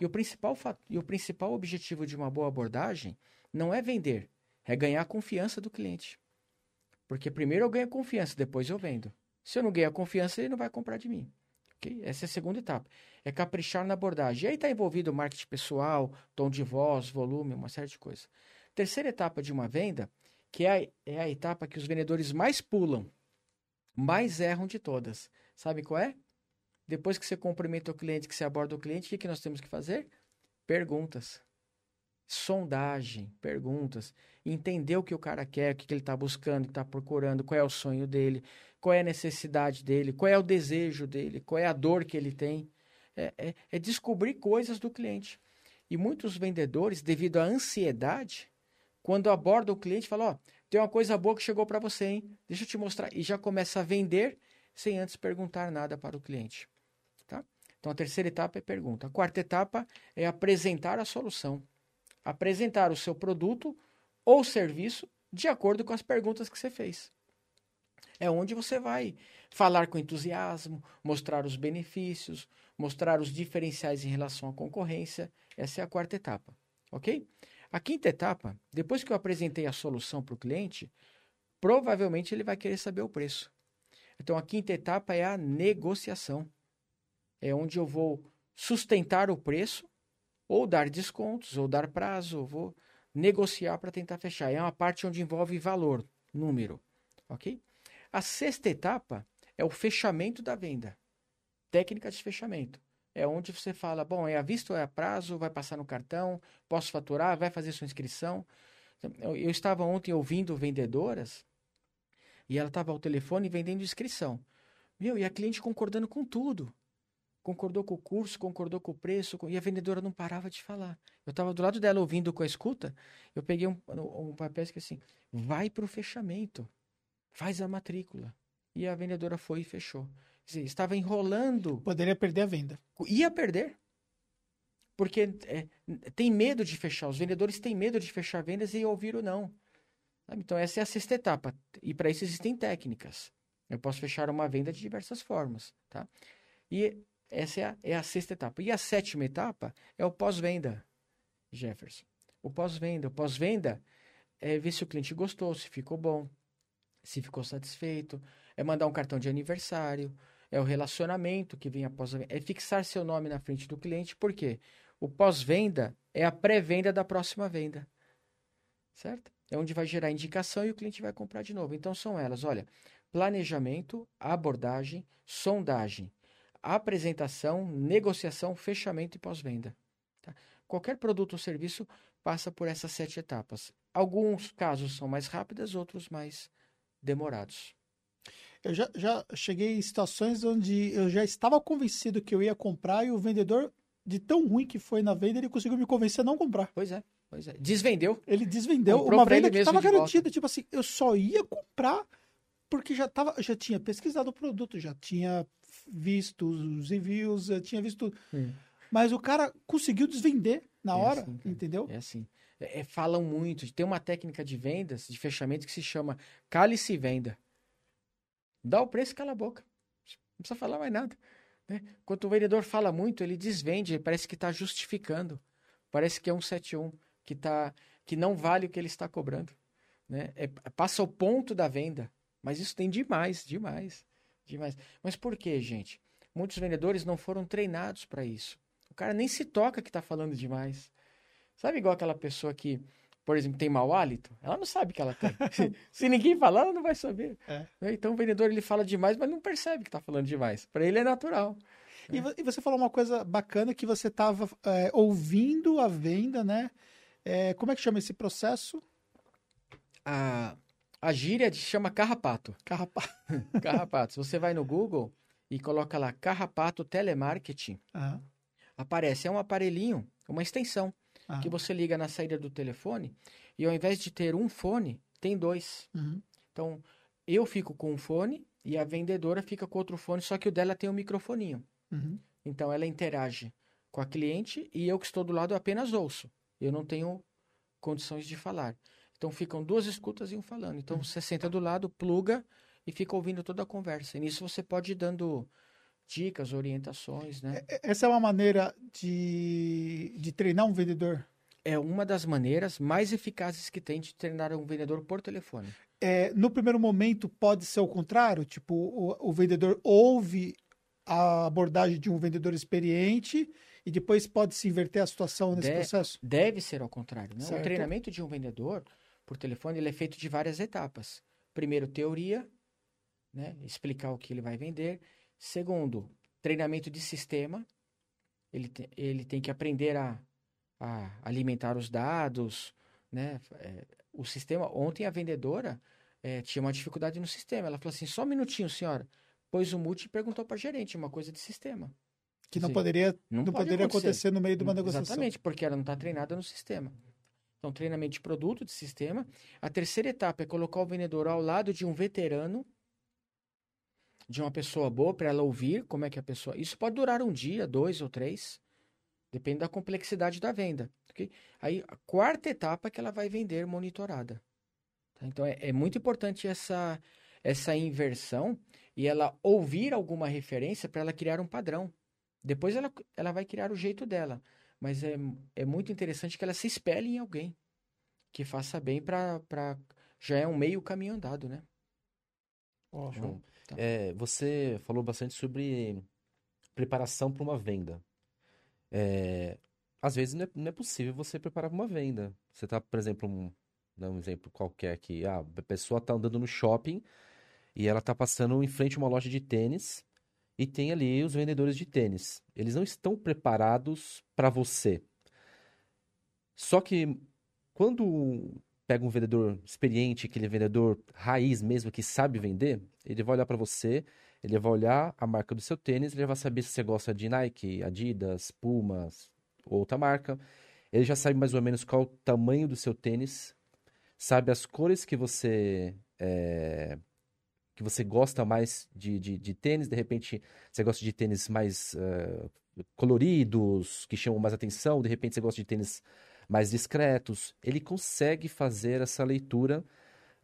E o principal, e o principal objetivo de uma boa abordagem não é vender, é ganhar a confiança do cliente. Porque primeiro eu ganho confiança, depois eu vendo. Se eu não ganhar confiança, ele não vai comprar de mim. Okay? Essa é a segunda etapa. É caprichar na abordagem. E aí está envolvido marketing pessoal, tom de voz, volume, uma série de coisas. Terceira etapa de uma venda, que é a, é a etapa que os vendedores mais pulam, mais erram de todas. Sabe qual é? Depois que você cumprimenta o cliente, que você aborda o cliente, o que, que nós temos que fazer? Perguntas. Sondagem, perguntas. Entender o que o cara quer, o que, que ele está buscando, o que está procurando, qual é o sonho dele, qual é a necessidade dele, qual é o desejo dele, qual é a dor que ele tem. É, é, é descobrir coisas do cliente. E muitos vendedores, devido à ansiedade, quando aborda o cliente, fala: Ó, oh, tem uma coisa boa que chegou para você, hein? Deixa eu te mostrar. E já começa a vender sem antes perguntar nada para o cliente. Então, a terceira etapa é pergunta. A quarta etapa é apresentar a solução. Apresentar o seu produto ou serviço de acordo com as perguntas que você fez. É onde você vai falar com entusiasmo, mostrar os benefícios, mostrar os diferenciais em relação à concorrência. Essa é a quarta etapa, ok? A quinta etapa, depois que eu apresentei a solução para o cliente, provavelmente ele vai querer saber o preço. Então, a quinta etapa é a negociação é onde eu vou sustentar o preço, ou dar descontos, ou dar prazo, ou vou negociar para tentar fechar. É uma parte onde envolve valor, número, ok? A sexta etapa é o fechamento da venda. Técnica de fechamento. É onde você fala, bom, é a vista ou é a prazo, vai passar no cartão, posso faturar, vai fazer sua inscrição. Eu, eu estava ontem ouvindo vendedoras e ela estava ao telefone vendendo inscrição. Meu, e a cliente concordando com tudo concordou com o curso, concordou com o preço, e a vendedora não parava de falar. Eu estava do lado dela ouvindo com a escuta, eu peguei um, um papel que assim, vai para o fechamento, faz a matrícula. E a vendedora foi e fechou. Dizer, estava enrolando. Poderia perder a venda. Ia perder. Porque é, tem medo de fechar. Os vendedores têm medo de fechar vendas e ouvir o não. Então, essa é a sexta etapa. E para isso existem técnicas. Eu posso fechar uma venda de diversas formas. Tá? E essa é a, é a sexta etapa. E a sétima etapa é o pós-venda, Jefferson. O pós-venda. O pós-venda é ver se o cliente gostou, se ficou bom, se ficou satisfeito. É mandar um cartão de aniversário. É o relacionamento que vem após a venda. É fixar seu nome na frente do cliente. Por quê? O pós-venda é a pré-venda da próxima venda. Certo? É onde vai gerar indicação e o cliente vai comprar de novo. Então são elas, olha, planejamento, abordagem, sondagem, apresentação, negociação, fechamento e pós-venda. Tá? Qualquer produto ou serviço passa por essas sete etapas. Alguns casos são mais rápidas, outros mais demorados. Eu já, já cheguei em situações onde eu já estava convencido que eu ia comprar e o vendedor, de tão ruim que foi na venda, ele conseguiu me convencer a não comprar. Pois é, pois é. Desvendeu. Ele desvendeu Comprou uma venda que estava garantida. Tipo assim, eu só ia comprar porque já, tava, já tinha pesquisado o produto, já tinha visto os envios, eu tinha visto. Hum. Mas o cara conseguiu desvender na é hora, assim, entendeu? É assim. É, é, falam muito. Tem uma técnica de vendas, de fechamento, que se chama cálice venda. Dá o preço e cala a boca. Não precisa falar mais nada. Né? Quando o vendedor fala muito, ele desvende, parece que está justificando. Parece que é um 71, que, tá, que não vale o que ele está cobrando. Né? É, passa o ponto da venda. Mas isso tem demais, demais. Demais. Mas por que, gente? Muitos vendedores não foram treinados para isso. O cara nem se toca que está falando demais. Sabe igual aquela pessoa que, por exemplo, tem mau hálito? Ela não sabe que ela tem. se ninguém falar, ela não vai saber. É. Né? Então o vendedor ele fala demais, mas não percebe que está falando demais. Para ele é natural. E, e, você falou uma coisa bacana que você estava é, ouvindo a venda, né? É, como é que chama esse processo? A a gíria chama carrapato. Carrapato. carrapato. Se você vai no Google e coloca lá Carrapato Telemarketing, Aham, aparece, é um aparelhinho, uma extensão, aham, que você liga na saída do telefone e ao invés de ter um fone, tem dois. uhum, Então, eu fico com um fone e a vendedora fica com outro fone, só que o dela tem um microfoninho. uhum. Então, ela interage com a cliente e eu que estou do lado apenas ouço. Eu não tenho condições de falar. Então, ficam duas escutas e um falando. Então, você senta do lado, pluga e fica ouvindo toda a conversa. E nisso você pode ir dando dicas, orientações, né? E- Essa é uma maneira de, de treinar um vendedor. É uma das maneiras mais eficazes que tem de treinar um vendedor por telefone. É, no primeiro momento, pode ser o contrário, tipo, o, o vendedor ouve a abordagem de um vendedor experiente e depois pode se inverter a situação nesse De- processo. Deve ser ao contrário. Né? O treinamento de um vendedor por telefone ele é feito de várias etapas. Primeiro, teoria, né? explicar o que ele vai vender. Segundo, treinamento de sistema. Ele, te- ele tem que aprender a, a alimentar os dados. Né? É, o sistema. Ontem a vendedora é, tinha uma dificuldade no sistema. Ela falou assim: só um minutinho, senhora. Pôs o mute e perguntou para a gerente uma coisa de sistema. Que não poderia, Não, não pode poderia acontecer no meio de uma negociação. Exatamente, porque ela não está treinada no sistema. Então, treinamento de produto, de sistema. A terceira etapa é colocar o vendedor ao lado de um veterano, de uma pessoa boa, para ela ouvir como é que a pessoa. Isso pode durar um dia, dois ou três, depende da complexidade da venda. ok? Aí, a quarta etapa é que ela vai vender monitorada. tá? Então, é, é muito importante essa, essa inversão e ela ouvir alguma referência para ela criar um padrão. Depois ela, ela vai criar o jeito dela. Mas é, é muito interessante que ela se espelhe em alguém que faça bem para. Já é um meio caminho andado, né? Show. Tá. É, você falou bastante sobre preparação para uma venda. É, às vezes não é, não é possível você preparar para uma venda. Você tá, por exemplo, um, dá um exemplo qualquer aqui. Ah, a pessoa tá andando no shopping e ela tá passando em frente a uma loja de tênis e tem ali os vendedores de tênis. Eles não estão preparados para você. Só que quando pega um vendedor experiente, aquele vendedor raiz mesmo que sabe vender, ele vai olhar para você, ele vai olhar a marca do seu tênis, ele vai saber se você gosta de Nike, Adidas, Pumas, outra marca. Ele já sabe mais ou menos qual o tamanho do seu tênis, sabe as cores que você é, que você gosta mais de, de, de tênis. De repente, você gosta de tênis mais eh, coloridos, que chamam mais atenção. De repente, você gosta de tênis mais discretos. Ele consegue fazer essa leitura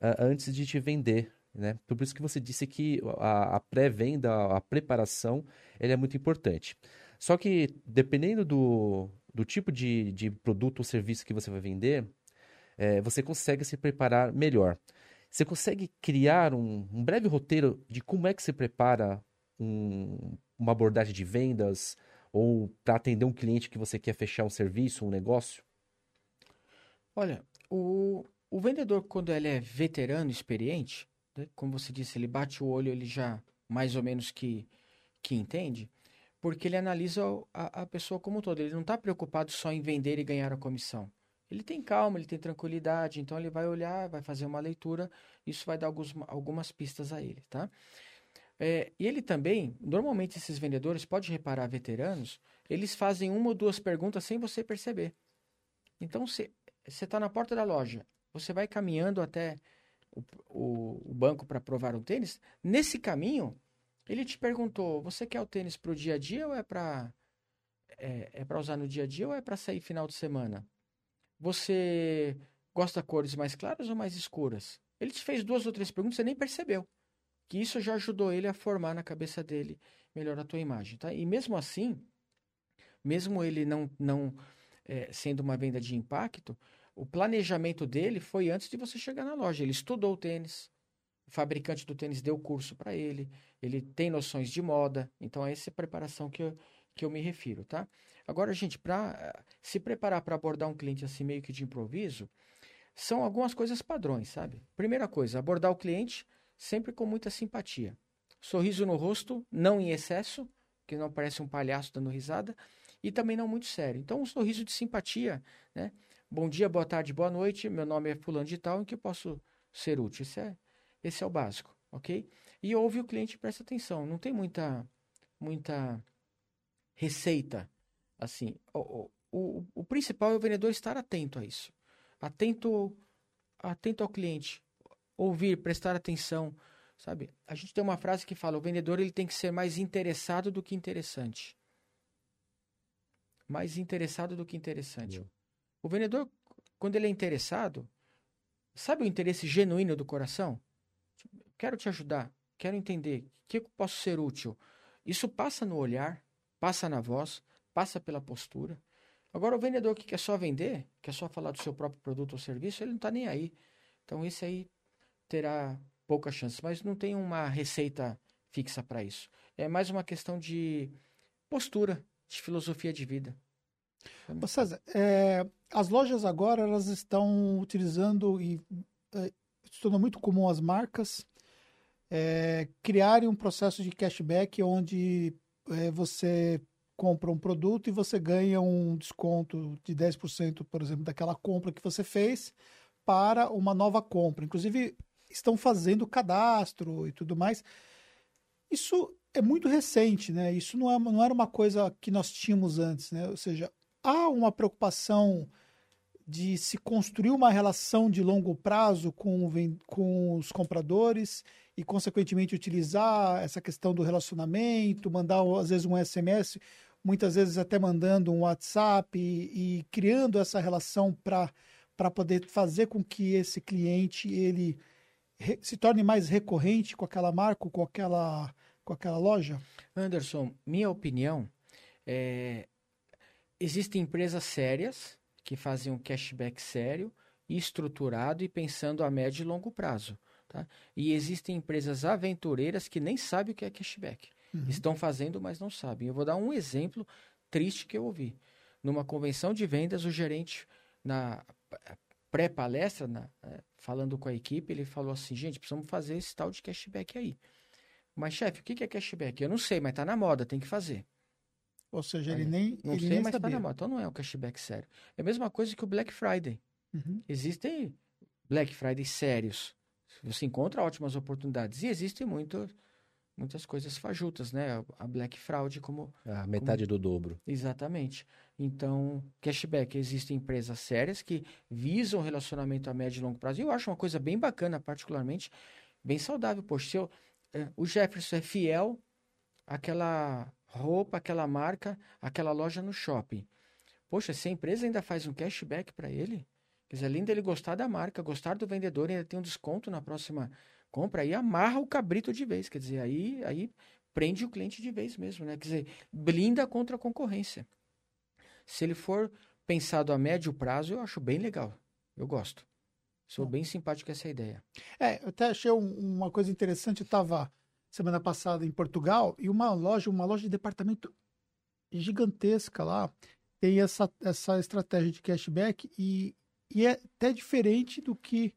ah, antes de te vender, né? Por isso que você disse que a, a pré-venda, a preparação, ele é muito importante. Só que, dependendo do, do tipo de, de produto ou serviço que você vai vender, eh, você consegue se preparar melhor. Você consegue criar um, um breve roteiro de como é que você prepara um- uma abordagem de vendas ou para atender um cliente que você quer fechar um serviço, um negócio? Olha, o, o vendedor, quando ele é veterano, experiente, né, como você disse, ele bate o olho, ele já mais ou menos que, que entende, porque ele analisa a, a pessoa como um todo. Ele não está preocupado só em vender e ganhar a comissão. Ele tem calma, ele tem tranquilidade, então ele vai olhar, vai fazer uma leitura, isso vai dar alguns, algumas pistas a ele, tá? É, e ele também, normalmente esses vendedores, pode reparar, veteranos, eles fazem uma ou duas perguntas sem você perceber. Então, você está na porta da loja, você vai caminhando até o, o- o banco para provar um tênis. Nesse caminho, ele te perguntou: você quer o tênis para o dia a dia ou é para é, é para usar no dia a dia ou é para sair final de semana? Você gosta de cores mais claras ou mais escuras? Ele te fez duas ou três perguntas, você nem percebeu. Que isso já ajudou ele a formar na cabeça dele melhor a tua imagem, tá? E mesmo assim, mesmo ele não, não é, sendo uma venda de impacto, o planejamento dele foi antes de você chegar na loja. Ele estudou o tênis, o fabricante do tênis deu curso para ele, ele tem noções de moda, então é essa preparação que eu, que eu me refiro, tá? Agora, gente, para se preparar para abordar um cliente assim meio que de improviso, são algumas coisas padrões, sabe? Primeira coisa, abordar o cliente sempre com muita simpatia. Sorriso no rosto, não em excesso, que não parece um palhaço dando risada, e também não muito sério. Então, um sorriso de simpatia, né? Bom dia, boa tarde, boa noite. Meu nome é fulano de tal, em que eu posso ser útil? Esse é, esse é o básico, ok? E ouve o cliente presta atenção. Não tem muita muita receita. Assim, o, o, o principal é o vendedor estar atento a isso. Atento, atento ao cliente. Ouvir, prestar atenção, sabe? A gente tem uma frase que fala: o vendedor ele tem que ser mais interessado do que interessante. Mais interessado do que interessante. Meu. O vendedor, quando ele é interessado, sabe o interesse genuíno do coração? Quero te ajudar, quero entender, o que eu posso ser útil. Isso passa no olhar, passa na voz, passa pela postura. Agora, o vendedor que quer só vender, quer só falar do seu próprio produto ou serviço, ele não está nem aí. Então, esse aí terá pouca chance, mas não tem uma receita fixa para isso. É mais uma questão de postura, de filosofia de vida. César, é, as lojas agora elas estão utilizando e é, se tornou muito comum as marcas é, criarem um processo de cashback onde é, você compra um produto e você ganha um desconto de 10%, por exemplo, daquela compra que você fez para uma nova compra. Inclusive, estão fazendo cadastro e tudo mais. Isso é muito recente, né? Isso não, é, não era uma coisa que nós tínhamos antes, né? Ou seja, há uma preocupação de se construir uma relação de longo prazo com, com os compradores e, consequentemente, utilizar essa questão do relacionamento, mandar, às vezes, um SMS, muitas vezes até mandando um WhatsApp e, e criando essa relação para poder fazer com que esse cliente ele re, se torne mais recorrente com aquela marca, com aquela, com aquela loja? Anderson, minha opinião é, existem empresas sérias que fazem um cashback sério estruturado e pensando a médio e longo prazo. Tá? E existem empresas aventureiras que nem sabem o que é cashback. Uhum. Estão fazendo, mas não sabem. Eu vou dar um exemplo triste que eu ouvi. Numa convenção de vendas, o gerente, na pré-palestra, é, falando com a equipe, ele falou assim: gente, precisamos fazer esse tal de cashback aí. Mas, chefe, o que é cashback? Eu não sei, mas está na moda, tem que fazer. Ou seja, ele nem. Não ele sei, nem mas está na moda. Então não é um cashback sério. É a mesma coisa que o Black Friday. Uhum. Existem Black Friday sérios. Você encontra ótimas oportunidades. E existem muito, muitas coisas fajutas, né? A Black Fraud como... A metade do dobro. Exatamente. Então, cashback. Existem empresas sérias que visam relacionamento a médio e longo prazo. E eu acho uma coisa bem bacana, particularmente, bem saudável. Poxa, se eu, eh, o Jefferson é fiel àquela roupa, aquela marca, aquela loja no shopping. Poxa, se a empresa ainda faz um cashback para ele, quer dizer, além dele gostar da marca, gostar do vendedor, ainda tem um desconto na próxima compra, aí amarra o cabrito de vez, quer dizer, aí, aí prende o cliente de vez mesmo, né? Quer dizer, blinda contra a concorrência. Se ele for pensado a médio prazo, eu acho bem legal. Eu gosto. Sou bem simpático com essa ideia. É, eu até achei um- uma coisa interessante. Eu estava semana passada em Portugal e uma loja, uma loja de departamento gigantesca lá, tem essa, essa estratégia de cashback e, e é até diferente do que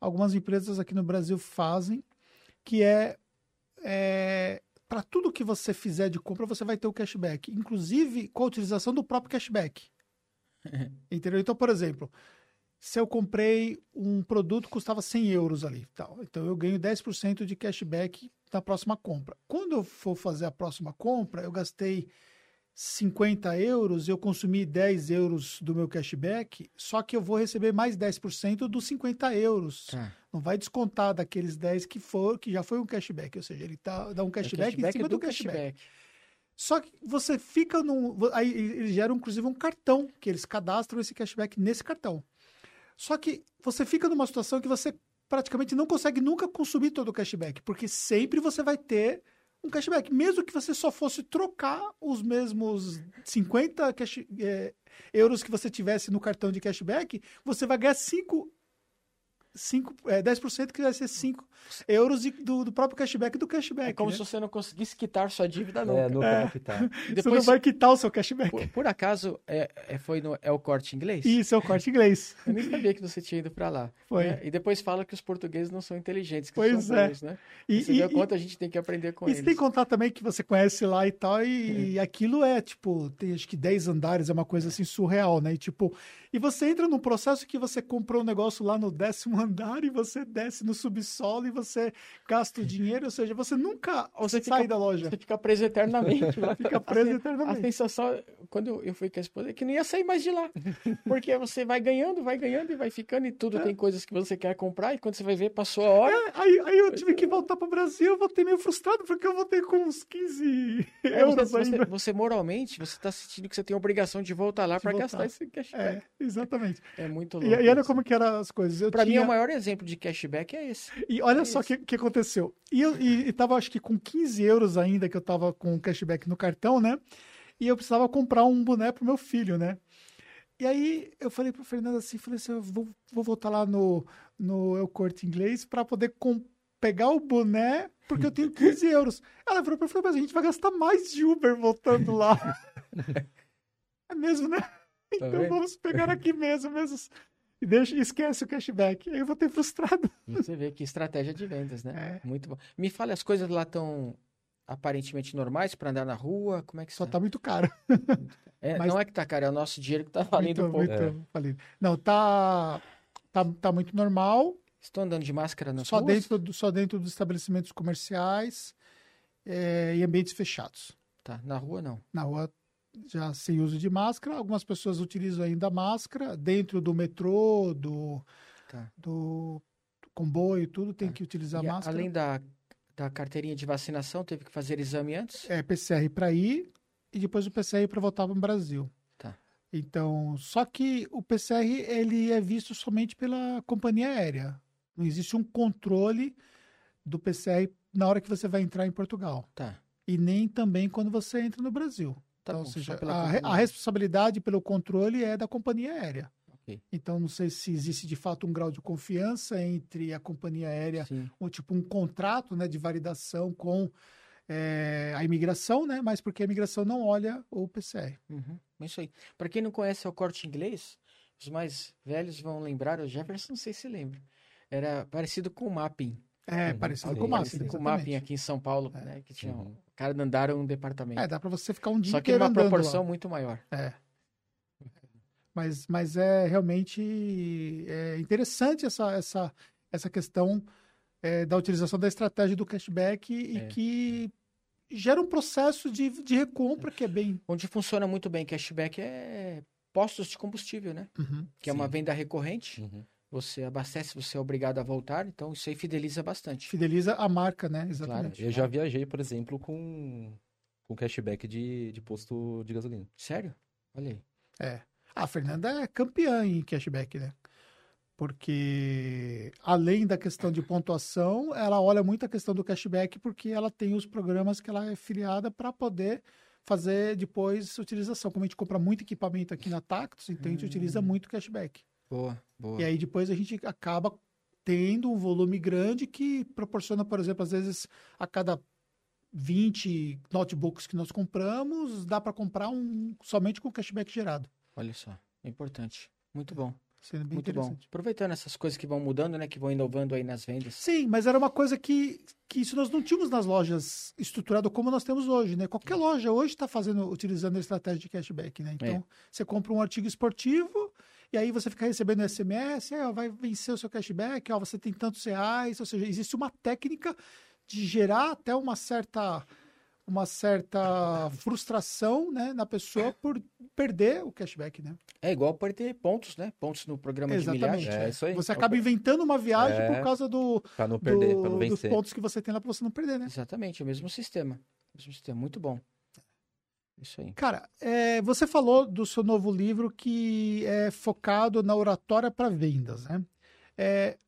algumas empresas aqui no Brasil fazem, que é, é para tudo que você fizer de compra, você vai ter o cashback, inclusive com a utilização do próprio cashback. Entendeu? Então, por exemplo, se eu comprei um produto que custava 100 euros ali, tal, então eu ganho 10% de cashback na próxima compra. Quando eu for fazer a próxima compra, eu gastei 50 euros, eu consumi 10 euros do meu cashback, só que eu vou receber mais 10% dos 50 euros. Tá. Não vai descontar daqueles 10 que for, que já foi um cashback, ou seja, ele tá, dá um cashback, em cima do, cashback. Só que você fica num. Aí eles geram, inclusive, um cartão, que eles cadastram esse cashback nesse cartão. Só que você fica numa situação que você praticamente não consegue nunca consumir todo o cashback, porque sempre você vai ter um cashback. Mesmo que você só fosse trocar os mesmos 50 cash, é, euros que você tivesse no cartão de cashback, você vai ganhar 5. 5, é, 10% que vai ser 5 euros de- do, do próprio cashback do cashback. É como né? se você não conseguisse quitar sua dívida nunca. É, nunca É. vai quitar. E Você não depois, vai quitar o seu cashback. por, por acaso, é, é- foi no, é o corte inglês? Isso é o corte inglês. Eu nem sabia que você tinha ido para lá. Foi. né? E depois fala que os portugueses não são inteligentes, que Pois são é. burros, né? E, você e, vê o e- quanto a gente tem que aprender com e eles. você tem que contar também que você conhece lá e tal, e, e aquilo é, tipo, tem acho que 10 andares, é uma coisa assim surreal, né? E tipo, e você entra num processo que você comprou um negócio lá no décimo andar e você desce no subsolo e você gasta o dinheiro, ou seja, você nunca Você sai fica- da loja. Você fica preso eternamente. Fica preso A eternamente. A sensação, quando eu fui com a esposa, é que não ia sair mais de lá. Porque você vai ganhando, vai ganhando e vai ficando e tudo. Tem coisas que você quer comprar e quando você vai ver, passou a hora. É, aí, aí eu tive que voltar para o Brasil, eu voltei meio frustrado, porque eu voltei com uns 15 É, euros você, você, ainda. você moralmente, você tá sentindo que você tem a obrigação de voltar lá para gastar esse cashback. É, exatamente. É, muito E, louco. e olha isso. como que eram as coisas. Pra mim, tinha... o maior exemplo de cashback é esse. E olha É só o que, que aconteceu. E eu e, e tava, acho que com 15 euros ainda, que eu tava com cashback no cartão, né? E eu precisava comprar um boné pro meu filho, né? E aí eu falei pro Fernando assim, falei assim, eu vou, vou voltar lá no, no El Corte Inglês para poder pegar o boné, porque eu tenho 15 euros. Ela falou pra mim, mas a gente vai gastar mais de Uber voltando lá. é mesmo, né? Então vendo? vamos pegar aqui mesmo, mesmo. E deixa, esquece o cashback. Aí eu vou ter frustrado. Você vê que estratégia de vendas, né? É. Muito bom. Me fale, as coisas lá estão aparentemente normais para andar na rua? Como é que Só está? tá muito caro. É, mas- Não é que tá caro, é o nosso dinheiro que tá valendo muito, pouco. muito falido. Não, tá, tá, tá muito normal. Estão andando de máscara nas Só ruas? dentro, do, só dentro dos estabelecimentos comerciais é, e ambientes fechados. Tá, na rua não. Na rua, já sem uso de máscara. Algumas pessoas utilizam ainda máscara. Dentro do metrô, do, Tá. do, comboio tudo, tem Tá. que utilizar E máscara. além da, da carteirinha de vacinação, teve que fazer exame antes? É PCR para ir e depois o PCR para voltar para o Brasil. Tá. Então, só que o PCR ele é visto somente pela companhia aérea. Não existe um controle do PCR na hora que você vai entrar em Portugal Tá. e nem também quando você entra no Brasil. Tá então, bom, ou seja, a, a responsabilidade pelo controle é da companhia aérea. Ok. Então, não sei se existe de fato um grau de confiança entre a companhia aérea Sim. ou tipo um contrato né, de validação com eh, a imigração, né? Mas porque a imigração não olha o PCR. Uhum. É Isso aí. Para quem não conhece o corte inglês, os mais velhos vão lembrar, o Jefferson não sei se lembra. Era parecido com o Mapping. É, Uhum. parecido com o MAP. parecido com o. Mapping aqui em São Paulo, É. né? Que tinha. Uhum. O cara andaram um departamento. É, dá para você ficar um dia Só que numa andando proporção lá. muito maior. É. Mas, mas é realmente é interessante essa, essa, essa questão é, da utilização da estratégia do cashback e É. que gera um processo de, de recompra que é bem. Onde funciona muito bem cashback é postos de combustível, né? Que é uma Sim. venda recorrente. Uhum. Você abastece, você é obrigado a voltar, então isso aí fideliza bastante. Fideliza a marca, né? Exatamente. Eu já viajei, por exemplo, com, com cashback de, de posto de gasolina. Sério? Olha aí. É. A Fernanda é campeã em cashback, né? Porque além da questão de pontuação, ela olha muito a questão do cashback porque ela tem os programas que ela é filiada para poder fazer depois utilização. Como a gente compra muito equipamento aqui na Tactus, então a gente utiliza muito cashback. Boa, boa. E aí depois a gente acaba tendo um volume grande que proporciona, por exemplo, às vezes a cada 20 notebooks que nós compramos, dá para comprar um somente com cashback gerado. Olha só, é importante. Muito bom, Sendo bem muito bom. Aproveitando essas coisas que vão mudando, né? Que vão inovando aí nas vendas. Sim, mas era uma coisa que, que isso nós não tínhamos nas lojas estruturado como nós temos hoje, né? Qualquer loja hoje está fazendo, utilizando a estratégia de cashback, né? Então, É. você compra um artigo esportivo e aí você fica recebendo SMS, é, vai vencer o seu cashback, ó, você tem tantos reais, ou seja, existe uma técnica de gerar até uma certa uma certa frustração né, na pessoa por perder o cashback, né? É igual por ter pontos, né? Pontos no programa Exatamente. de milhagem. É isso aí. Você acaba inventando uma viagem É. por causa do, Pra não perder, do- pra não dos pontos que você tem lá para você não perder, né? Exatamente, é o mesmo sistema. Mesmo sistema, muito bom. Isso aí. Cara, é, você falou do seu novo livro que é focado na oratória para vendas, né? É,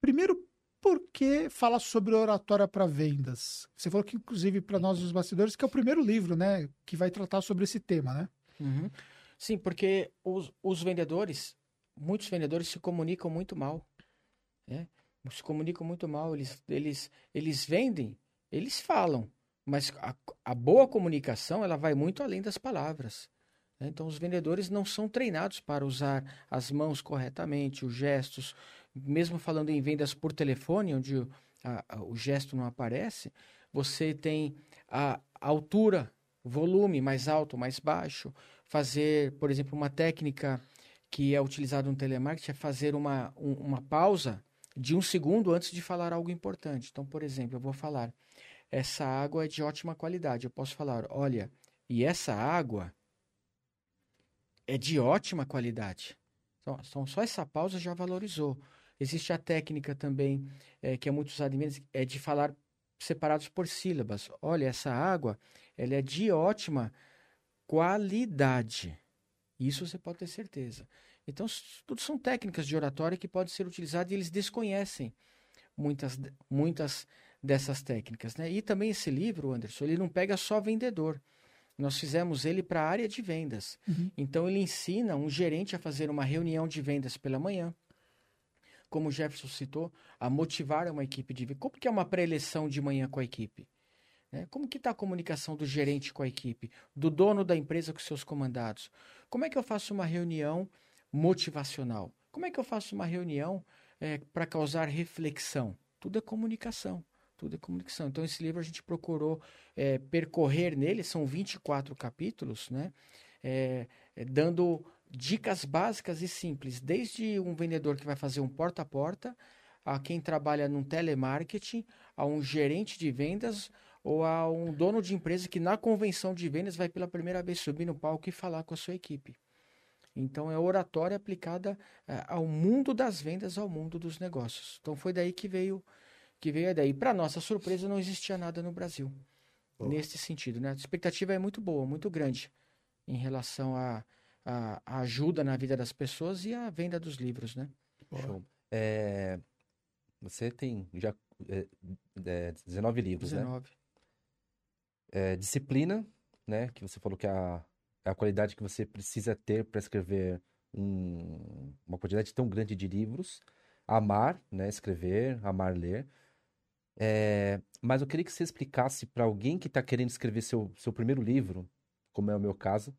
primeiro, por que fala sobre oratória para vendas? Você falou que, inclusive, para nós, os bastidores, que é o primeiro livro, né? Que vai tratar sobre esse tema, né? Uhum. Sim, porque os, os vendedores, muitos vendedores se comunicam muito mal. né? Se comunicam muito mal, eles, eles, eles vendem, eles falam, mas a, a boa comunicação ela vai muito além das palavras. né? Então, os vendedores não são treinados para usar as mãos corretamente, os gestos, mesmo falando em vendas por telefone, onde o, a- a- o gesto não aparece, você tem a altura, volume mais alto, mais baixo, fazer, por exemplo, uma técnica que é utilizado no telemarketing é fazer uma, um, uma pausa de um segundo antes de falar algo importante. Então, por exemplo, eu vou falar: essa água é de ótima qualidade. Eu posso falar: olha, e essa água é de ótima qualidade. Então, só essa pausa já valorizou. Existe a técnica também, é, que é muito usada em vendas, é de falar separados por sílabas. Olha, essa água, ela é de ótima qualidade. Isso você pode ter certeza. Então, tudo são técnicas de oratória que podem ser utilizadas e eles desconhecem muitas, muitas dessas técnicas. Né? E também esse livro, Anderson, ele não pega só vendedor. Nós fizemos ele para a área de vendas. Uhum. Então, ele ensina um gerente a fazer uma reunião de vendas pela manhã. Como o Jefferson citou, a motivar uma equipe de vendas. Como que é uma pré-eleição de manhã com a equipe? Né? Como que está a comunicação do gerente com a equipe? Do dono da empresa com seus comandados? Como é que eu faço uma reunião motivacional? Como é que eu faço uma reunião é, para causar reflexão? Tudo é comunicação. Tudo é comunicação. Então, esse livro a gente procurou é, percorrer nele, são 24 capítulos, né? É, é, dando dicas básicas e simples, desde um vendedor que vai fazer um porta a porta, a quem trabalha num telemarketing, a um gerente de vendas ou a um dono de empresa que na convenção de vendas vai pela primeira vez subir no palco e falar com a sua equipe. Então é oratória aplicada é, ao mundo das vendas, ao mundo dos negócios. Então foi daí que veio que veio a. E para nossa surpresa não existia nada no Brasil oh. nesse sentido, né? A expectativa é muito boa, muito grande em relação à a, a, ajuda na vida das pessoas e a venda dos livros, né? Show. É, você tem já é, é, 19 livros, 19. né? É, disciplina, né? Que você falou que é a, é a qualidade que você precisa ter para escrever um, uma quantidade tão grande de livros. Amar, né? Escrever, amar ler. É, mas eu queria que você explicasse para alguém que está querendo escrever seu, seu primeiro livro, como é o meu caso,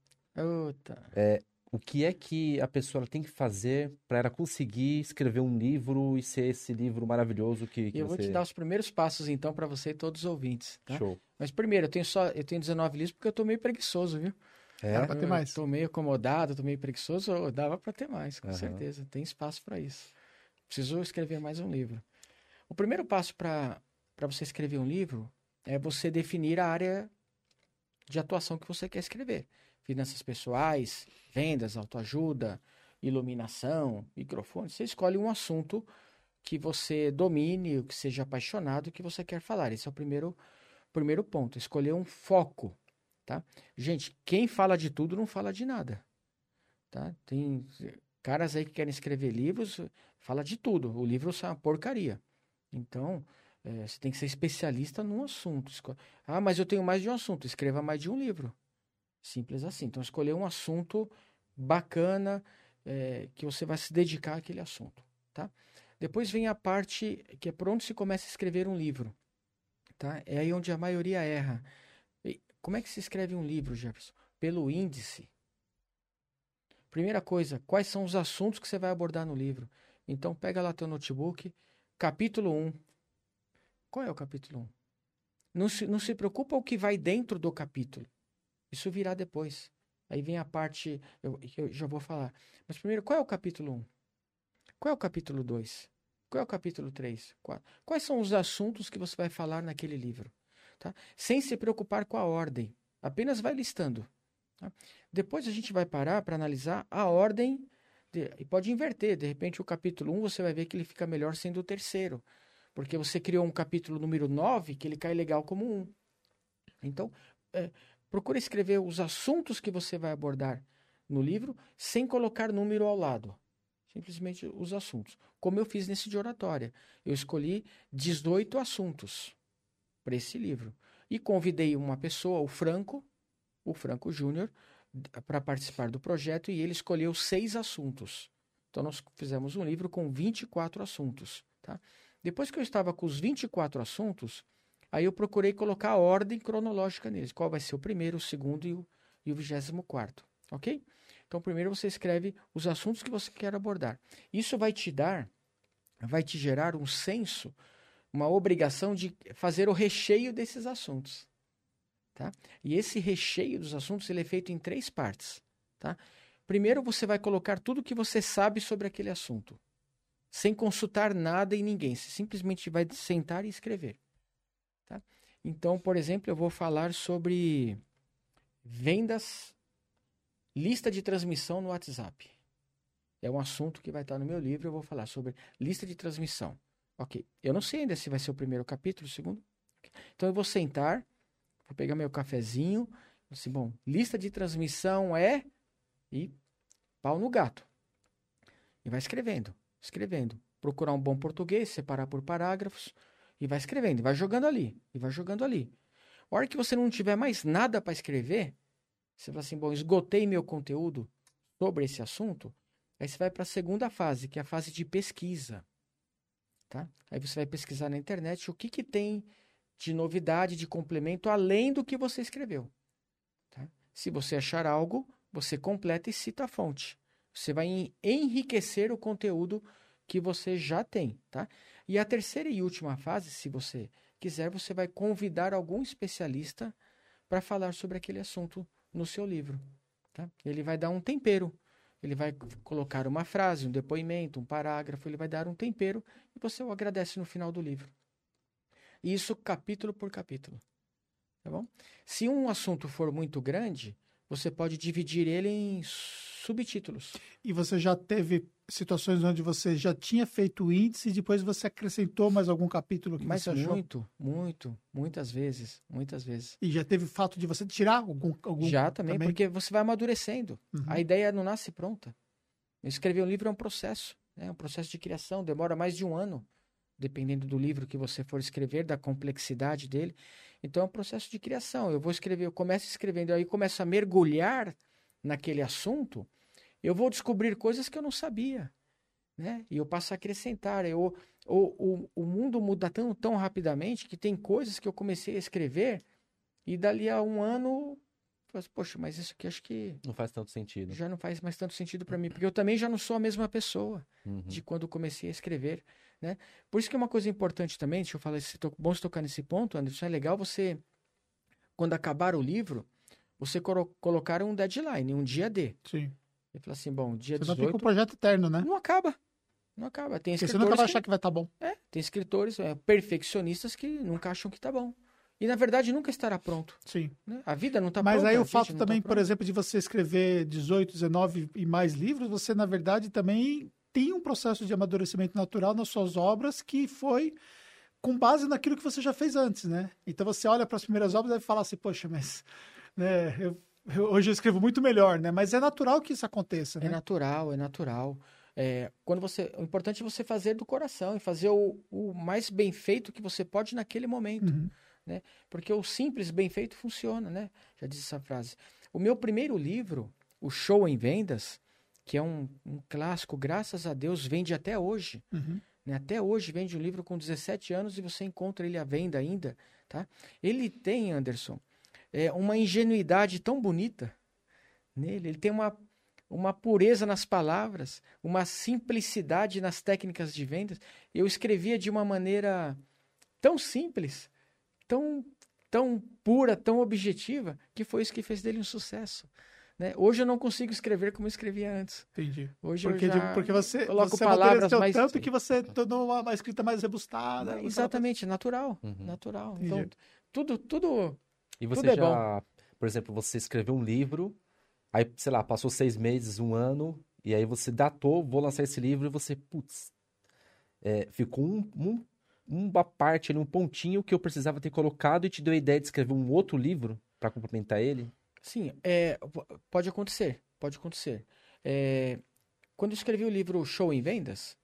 é, o que é que a pessoa tem que fazer para ela conseguir escrever um livro e ser esse livro maravilhoso que, que eu você... vou te dar os primeiros passos então para você e todos os ouvintes, tá? Show. Mas primeiro, eu tenho só eu tenho 19 livros porque eu tô meio preguiçoso, viu? É, dá pra ter mais. Eu tô meio acomodado, tô meio preguiçoso, dava para ter mais, com uhum. certeza. Tem espaço para isso. Preciso escrever mais um livro. O primeiro passo para você escrever um livro é você definir a área de atuação que você quer escrever. Finanças pessoais, vendas, autoajuda, iluminação, microfone. Você escolhe um assunto que você domine, que seja apaixonado, que você quer falar. Esse é o primeiro, primeiro ponto. Escolher um foco tá? Gente, quem fala de tudo não fala de nada, tá? Tem caras aí que querem escrever livros, fala de tudo. O livro é uma porcaria. Então, é, você tem que ser especialista num assunto. Ah, mas eu tenho mais de um assunto. Escreva mais de um livro. Simples assim. Então, escolher um assunto bacana é, que você vai se dedicar àquele assunto, tá? Depois vem a parte que é por onde se começa a escrever um livro, tá? É aí onde a maioria erra. Como é que se escreve um livro, Jefferson? Pelo índice. Primeira coisa, quais são os assuntos que você vai abordar no livro? Então, pega lá teu notebook, capítulo 1. Qual é o capítulo 1? Não se, não se preocupa o que vai dentro do capítulo. Isso virá depois. Aí vem a parte, eu, eu já vou falar. Mas primeiro, qual é o capítulo 1? Qual é o capítulo 2? Qual é o capítulo 3? Quais são os assuntos que você vai falar naquele livro? tá? sem se preocupar com a ordem. Apenas vai listando. Tá? Depois a gente vai parar para analisar a ordem de, e pode inverter. De repente, o capítulo 1 você vai ver que ele fica melhor sendo o terceiro. Porque você criou um capítulo número 9 que ele cai legal como um. Então, é, escrever os assuntos que você vai abordar no livro sem colocar número ao lado. Simplesmente os assuntos. Como eu fiz nesse de oratória. Eu escolhi 18 assuntos para esse livro. E convidei uma pessoa, o Franco, o Franco Júnior, para participar do projeto e ele escolheu seis assuntos. Então nós fizemos um livro com 24 assuntos. Tá? Depois que eu estava com os 24 assuntos, aí eu procurei colocar a ordem cronológica neles. Qual vai ser o primeiro, o segundo e o, e o vigésimo quarto. Ok? Então primeiro você escreve os assuntos que você quer abordar. Isso vai te dar, vai te gerar um senso uma obrigação de fazer o recheio desses assuntos. Tá? E esse recheio dos assuntos ele é feito em três partes. Tá? Primeiro você vai colocar tudo que você sabe sobre aquele assunto, sem consultar nada e ninguém. Você simplesmente vai sentar e escrever. Tá? Então, por exemplo, eu vou falar sobre vendas, lista de transmissão no WhatsApp. É um assunto que vai estar no meu livro. Eu vou falar sobre lista de transmissão. Ok. Eu não sei ainda se vai ser o primeiro capítulo, o segundo. Então eu vou sentar, vou pegar meu cafezinho. Assim, bom, lista de transmissão é. E pau no gato. E vai escrevendo, escrevendo. Procurar um bom português, separar por parágrafos. E vai escrevendo, e vai jogando ali, e vai jogando ali. A hora que você não tiver mais nada para escrever, você fala assim: bom, esgotei meu conteúdo sobre esse assunto. Aí você vai para a segunda fase, que é a fase de pesquisa. Tá? Aí você vai pesquisar na internet o que, que tem de novidade, de complemento, além do que você escreveu. Tá? Se você achar algo, você completa e cita a fonte. Você vai enriquecer o conteúdo que você já tem. Tá? E a terceira e última fase, se você quiser, você vai convidar algum especialista para falar sobre aquele assunto no seu livro. Tá? Ele vai dar um tempero ele vai colocar uma frase, um depoimento, um parágrafo, ele vai dar um tempero e você o agradece no final do livro. Isso capítulo por capítulo. Tá bom? Se um assunto for muito grande, você pode dividir ele em subtítulos. E você já teve situações onde você já tinha feito o índice e depois você acrescentou mais algum capítulo que Mas você achou? muito, muito, muitas vezes, muitas vezes. E já teve fato de você tirar algum, algum Já também, também? porque você vai amadurecendo. Uhum. A ideia não nasce pronta. Escrever um livro é um processo, é um processo de criação, demora mais de um ano, dependendo do livro que você for escrever, da complexidade dele. Então é um processo de criação. Eu vou escrever, eu começo escrevendo, aí começo a mergulhar naquele assunto, eu vou descobrir coisas que eu não sabia. Né? E eu passo a acrescentar. Eu, o, o, o mundo muda tão, tão rapidamente que tem coisas que eu comecei a escrever e dali a um ano, falo, poxa, mas isso aqui acho que Não faz tanto sentido. já não faz mais tanto sentido para mim, porque eu também já não sou a mesma pessoa Uhum. de quando comecei a escrever, né? Por isso que é uma coisa importante também, deixa eu falar, se to- bom se tocar nesse ponto, Anderson, é legal você, quando acabar o livro, você colo- colocar um deadline, um dia D. Sim. E falar assim, bom, dia Você não fica um 18, projeto eterno, né? não acaba, não acaba. Tem Porque você escritores nunca vai que- achar que vai estar bom. é, tem escritores é, perfeccionistas que nunca acham que tá bom. E, na verdade, nunca estará pronto. Sim. né? A vida não tá Mas pronta. aí a o fato tá também, por pronto. exemplo, de você escrever 18, 19 e mais livros, você, na verdade, também tem um processo de amadurecimento natural nas suas obras que foi com base naquilo que você já fez antes, né? Então você olha para as primeiras obras e vai falar assim, poxa, mas né, eu, eu- hoje eu escrevo muito melhor, né? Mas é natural que isso aconteça, É né? natural, é natural. É, quando você, o importante é você fazer do coração e fazer o, o mais bem feito que você pode naquele momento. Uhum. Porque o simples bem feito funciona, né? Já disse essa frase. O meu primeiro livro, O Show em Vendas, que é um, um clássico, graças a Deus, vende até hoje. Uhum. né? Até hoje vende um livro com 17 anos e você encontra ele à venda ainda, tá? Ele tem, Anderson, é, uma ingenuidade tão bonita nele. Ele tem uma, uma pureza nas palavras, uma simplicidade nas técnicas de vendas. Eu escrevia de uma maneira tão simples, tão, tão pura, tão objetiva, que foi isso que fez dele um sucesso. Né? Hoje eu não consigo escrever como eu escrevia antes. Entendi. Hoje Porque, eu já porque você, coloco você palavras amadureceu mais... tanto que você tornou uma, uma escrita mais rebustada. você Exatamente, natural, Uhum. natural. Entendi. Então, tudo, tudo E você Tudo é já, por exemplo, você escreveu um livro, aí, sei lá, passou seis meses, um ano, e aí você datou, vou lançar esse livro, e você, putz, é, ficou um, um- uma parte ali, um pontinho que eu precisava ter colocado e te deu a ideia de escrever um outro livro para complementar ele? Sim, é, po- pode acontecer, pode acontecer. É, quando eu escrevi o livro Show em Vendas,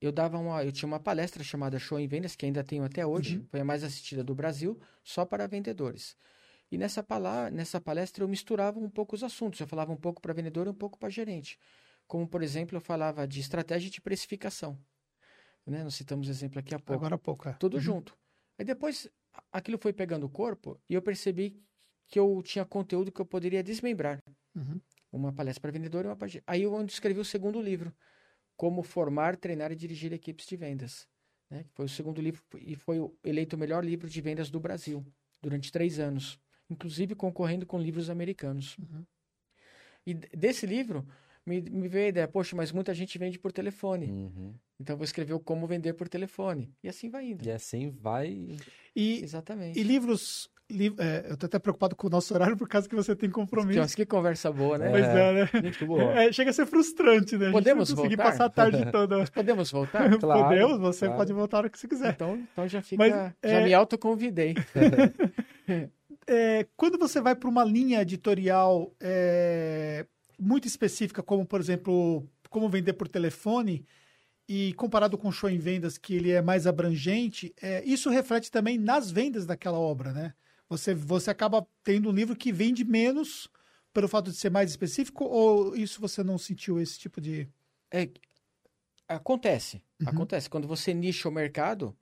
eu dava uma, eu tinha uma palestra chamada Show em Vendas, que ainda tenho até hoje, Uhum. foi a mais assistida do Brasil, só para vendedores. E nessa, pala- nessa palestra eu misturava um pouco os assuntos, eu falava um pouco para vendedor e um pouco para gerente. Como, por exemplo, eu falava de estratégia de precificação. Né? Nós citamos exemplo aqui há pouco. Agora há pouco. é. Tudo Uhum. junto. Aí depois aquilo foi pegando o corpo e eu percebi que eu tinha conteúdo que eu poderia desmembrar. Uhum. Uma palestra para vendedor e uma palestra. Aí eu escrevi o segundo livro, Como Formar, Treinar e Dirigir Equipes de Vendas. Né? Foi o segundo livro e foi eleito o melhor livro de vendas do Brasil durante três anos, inclusive concorrendo com livros americanos. Uhum. E desse livro me, me veio a ideia, poxa, mas muita gente vende por telefone. Uhum. Então vou escrever o como vender por telefone. E assim vai indo. E assim vai. E, Exatamente. e livros. É, eu tô até preocupado com o nosso horário por causa que você tem compromisso. Nossa, que conversa boa, né? Pois é, né? Muito. É, chega a ser frustrante, né? A gente Podemos não conseguir voltar? passar a tarde toda. Podemos voltar? Claro, Podemos, você claro. pode voltar a hora que você quiser. Então, então já fica. Mas, já é- me autoconvidei. É, quando você vai para uma linha editorial é, muito específica, como, por exemplo, como vender por telefone, e comparado com o show em vendas, que ele é mais abrangente, é, isso reflete também nas vendas daquela obra, né? Você, você acaba tendo um livro que vende menos pelo fato de ser mais específico, ou isso você não sentiu esse tipo de... É, acontece. Uhum. Acontece. Quando você nicha o mercado,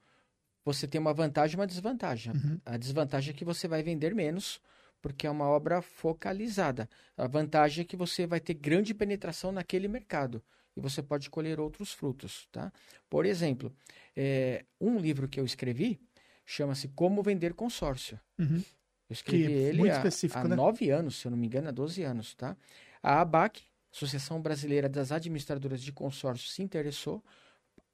você tem uma vantagem e uma desvantagem. Uhum. A desvantagem é que você vai vender menos, porque é uma obra focalizada. A vantagem é que você vai ter grande penetração naquele mercado e você pode colher outros frutos, tá? Por exemplo, é, um livro que eu escrevi chama-se Como Vender Consórcio. Uhum. Eu escrevi Que é ele muito há, específico, há né? nove anos, se eu não me engano, há 12 anos, tá? A ABAC, Associação Brasileira das Administradoras de Consórcios, se interessou,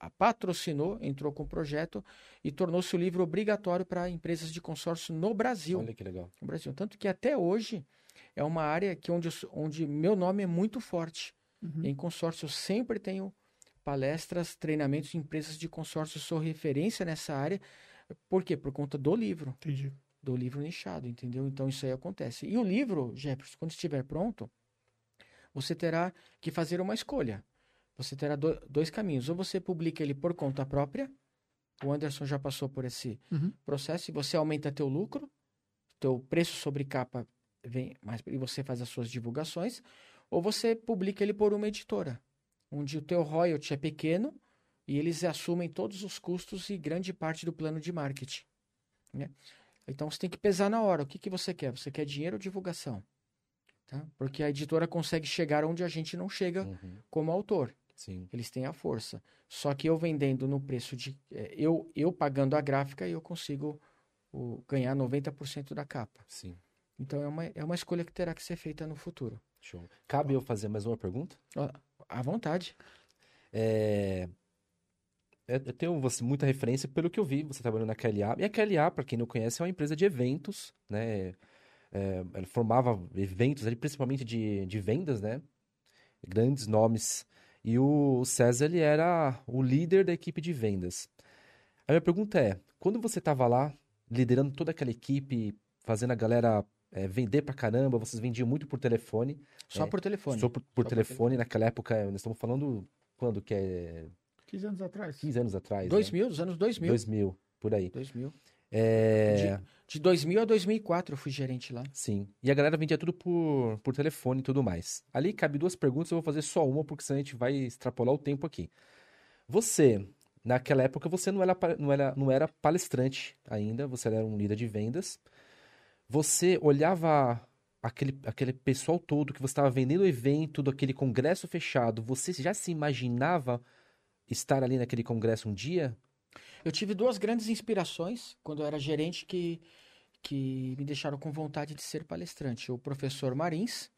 a patrocinou, entrou com o projeto e tornou-se o livro obrigatório para empresas de consórcio no Brasil. Olha que legal. No Brasil. Tanto que até hoje é uma área que onde, onde meu nome é muito forte. Uhum. Em consórcio eu sempre tenho palestras, treinamentos em empresas de consórcio, sou referência nessa área. Por quê? Por conta do livro Entendi. do livro nichado, entendeu? Então isso aí acontece. E o livro, Jefferson, quando estiver pronto, você terá que fazer uma escolha. Você terá do- dois caminhos. Ou você publica ele por conta própria, o Anderson já passou por esse Uhum. processo, e você aumenta teu lucro, teu preço sobre capa vem mais e você faz as suas divulgações, ou você publica ele por uma editora, onde o teu royalty é pequeno e eles assumem todos os custos e grande parte do plano de marketing. né? Então você tem que pesar na hora. O que, que você quer? Você quer dinheiro ou divulgação? Tá? Porque a editora consegue chegar onde a gente não chega Uhum. como autor. Sim. Eles têm a força. Só que eu vendendo no preço de. é, eu, eu pagando a gráfica, eu consigo o, ganhar 90% da capa. Sim. Então é uma, é uma escolha que terá que ser feita no futuro. Show. Cabe eu fazer mais uma pergunta? À vontade. É... é, Eu tenho você, muita referência pelo que eu vi, você trabalhando na KLA. E a KLA, para quem não conhece, é uma empresa de eventos, né? É, ela formava eventos ali, principalmente de, de vendas, né? Grandes nomes. E o César, ele era o líder da equipe de vendas. A minha pergunta é, quando você estava lá, liderando toda aquela equipe, fazendo a galera é, vender pra caramba, vocês vendiam muito por telefone, Só É, por telefone. só por, por Só por telefone, naquela época, nós estamos falando quando que é 15 anos atrás. 15 anos atrás. 2000, dos anos 2000. 2000, por aí. 2000. É, De 2000 a 2004 eu fui gerente lá. sim. E a galera vendia tudo por, por telefone e tudo mais. Ali cabe duas perguntas, eu vou fazer só uma, porque senão a gente vai extrapolar o tempo aqui. Você, naquela época, você não era, não era, não era palestrante ainda, você era um líder de vendas. Você olhava aquele, aquele pessoal todo que você estava vendendo o evento, daquele congresso fechado, você já se imaginava estar ali naquele congresso um dia? Eu tive duas grandes inspirações quando eu era gerente que, que me deixaram com vontade de ser palestrante. O professor Marins,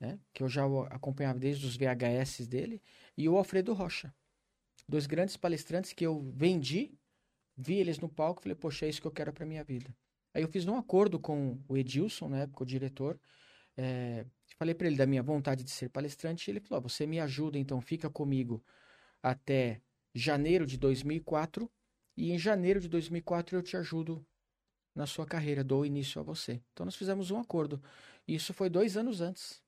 né, que eu já acompanhava desde os VHS dele, e o Alfredo Rocha. Dois grandes palestrantes que eu vendi, vi eles no palco e falei, poxa, é isso que eu quero para minha vida. Aí eu fiz um acordo com o Edilson, na época, o diretor, é, falei para ele da minha vontade de ser palestrante, e ele falou, "Ó, você me ajuda, então fica comigo até janeiro de 2004, e em janeiro de 2004 eu te ajudo na sua carreira, dou início a você. Então nós fizemos um acordo. Isso foi dois anos antes.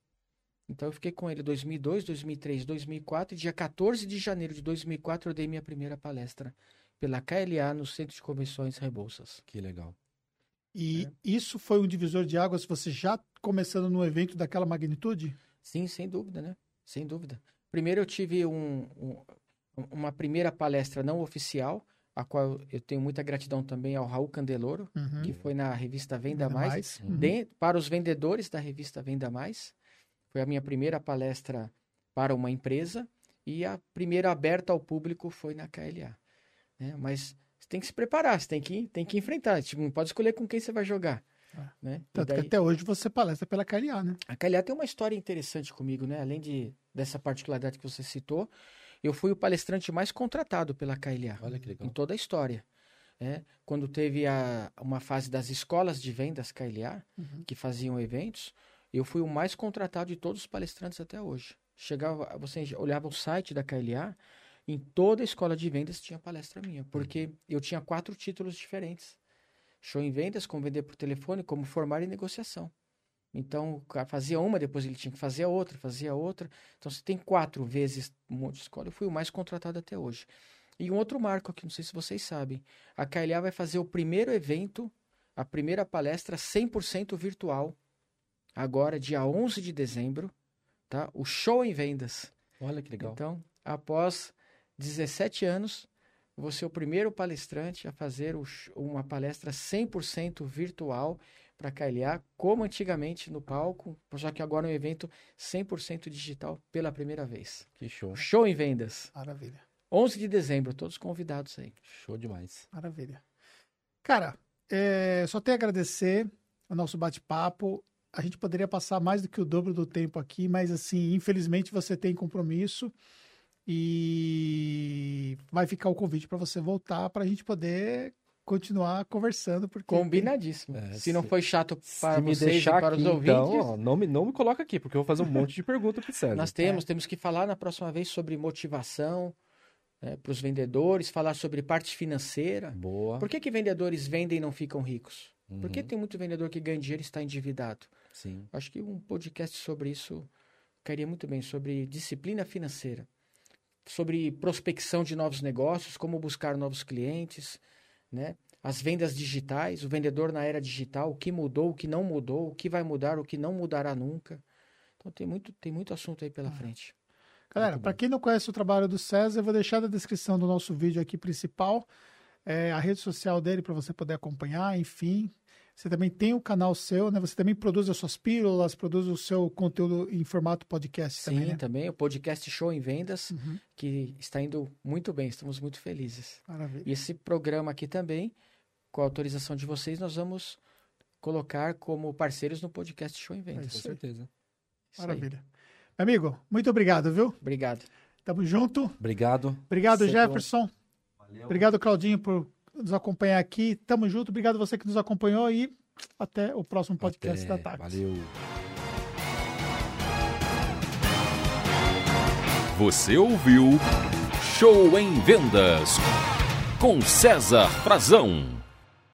Então eu fiquei com ele 2002, 2003, 2004 e dia 14 de janeiro de 2004 eu dei minha primeira palestra pela KLA no Centro de Convenções Rebouças. Que legal. E É. isso foi um divisor de águas, você já começando num evento daquela magnitude? Sim, sem dúvida, né? Sem dúvida. Primeiro eu tive um- um- uma primeira palestra não oficial, a qual eu tenho muita gratidão também ao Raul Candeloro, Uhum. que foi na revista Venda, Ainda Mais, Uhum. de- para os vendedores da revista Venda Mais. Foi a minha primeira palestra para uma empresa e a primeira aberta ao público foi na KLA. né? Mas você tem que se preparar, você tem que, tem que enfrentar. Tipo, não pode escolher com quem você vai jogar. Né? E Tanto que daí- até hoje você palestra pela KLA, né? A KLA tem uma história interessante comigo, né? Além de, dessa particularidade que você citou, eu fui o palestrante mais contratado pela KLA Olha que em legal. toda a história. né? Quando teve a, uma fase das escolas de vendas KLA, Uhum. que faziam eventos, eu fui o mais contratado de todos os palestrantes até hoje. Chegava, você olhava o site da KLA, em toda a escola de vendas tinha palestra minha, porque eu tinha quatro títulos diferentes. Show em vendas, como vender por telefone, como formar em negociação. Então, o cara fazia uma, depois ele tinha que fazer a outra, fazia a outra. Então, você tem quatro vezes um monte de escola. Eu fui o mais contratado até hoje. E um outro marco aqui, não sei se vocês sabem. A KLA vai fazer o primeiro evento, a primeira palestra 100% virtual, agora, dia 11 de dezembro, tá? O Show em Vendas. Olha que legal. Então, após 17 anos, vou ser o primeiro palestrante a fazer uma palestra 100% virtual para KLA, como antigamente no palco, só que agora um evento 100% digital pela primeira vez. Que show. Show em vendas. Maravilha. 11 de dezembro, todos convidados aí. Show demais. Maravilha. Cara, é, só tenho a agradecer o nosso bate-papo. A gente poderia passar mais do que o dobro do tempo aqui, mas assim, infelizmente você tem compromisso e vai ficar o convite para você voltar para a gente poder continuar conversando, porque Combinadíssimo. É, Se não se- foi chato para vocês e deixar para aqui, os ouvintes, então, ó, não, me, não me coloca aqui, porque eu vou fazer um monte de pergunta pro César. Nós temos, temos que falar na próxima vez sobre motivação para os vendedores, falar sobre parte financeira. Boa. Por que, que vendedores vendem e não ficam ricos? Por que Uhum, tem muito vendedor que ganha dinheiro e está endividado? Sim. Acho que um podcast sobre isso cairia muito bem, sobre disciplina financeira, sobre prospecção de novos negócios, como buscar novos clientes, né? As vendas digitais, o vendedor na era digital, o que mudou, o que não mudou, o que vai mudar, o que não mudará nunca. Então tem muito, tem muito assunto aí pela frente. Galera, para quem não conhece o trabalho do César, eu vou deixar na descrição do nosso vídeo aqui principal é, a rede social dele para você poder acompanhar, enfim. Você também tem o canal seu, né? Você também produz as suas pílulas, produz o seu conteúdo em formato podcast Sim, também, né? também o podcast Show em Vendas, Uhum. que está indo muito bem, estamos muito felizes. Maravilha. E esse programa aqui também, com a autorização de vocês, nós vamos colocar como parceiros no podcast Show em Vendas. Com isso aí. certeza. Isso aí. Maravilha. Meu amigo, muito obrigado, viu? Obrigado. Tamo junto. Obrigado. Obrigado, Você Jefferson. Obrigado, Claudinho, por nos acompanhar aqui. Tamo junto. Obrigado você que nos acompanhou e até o próximo podcast Até. da Tax. Valeu. Você ouviu Show em Vendas com César Frazão.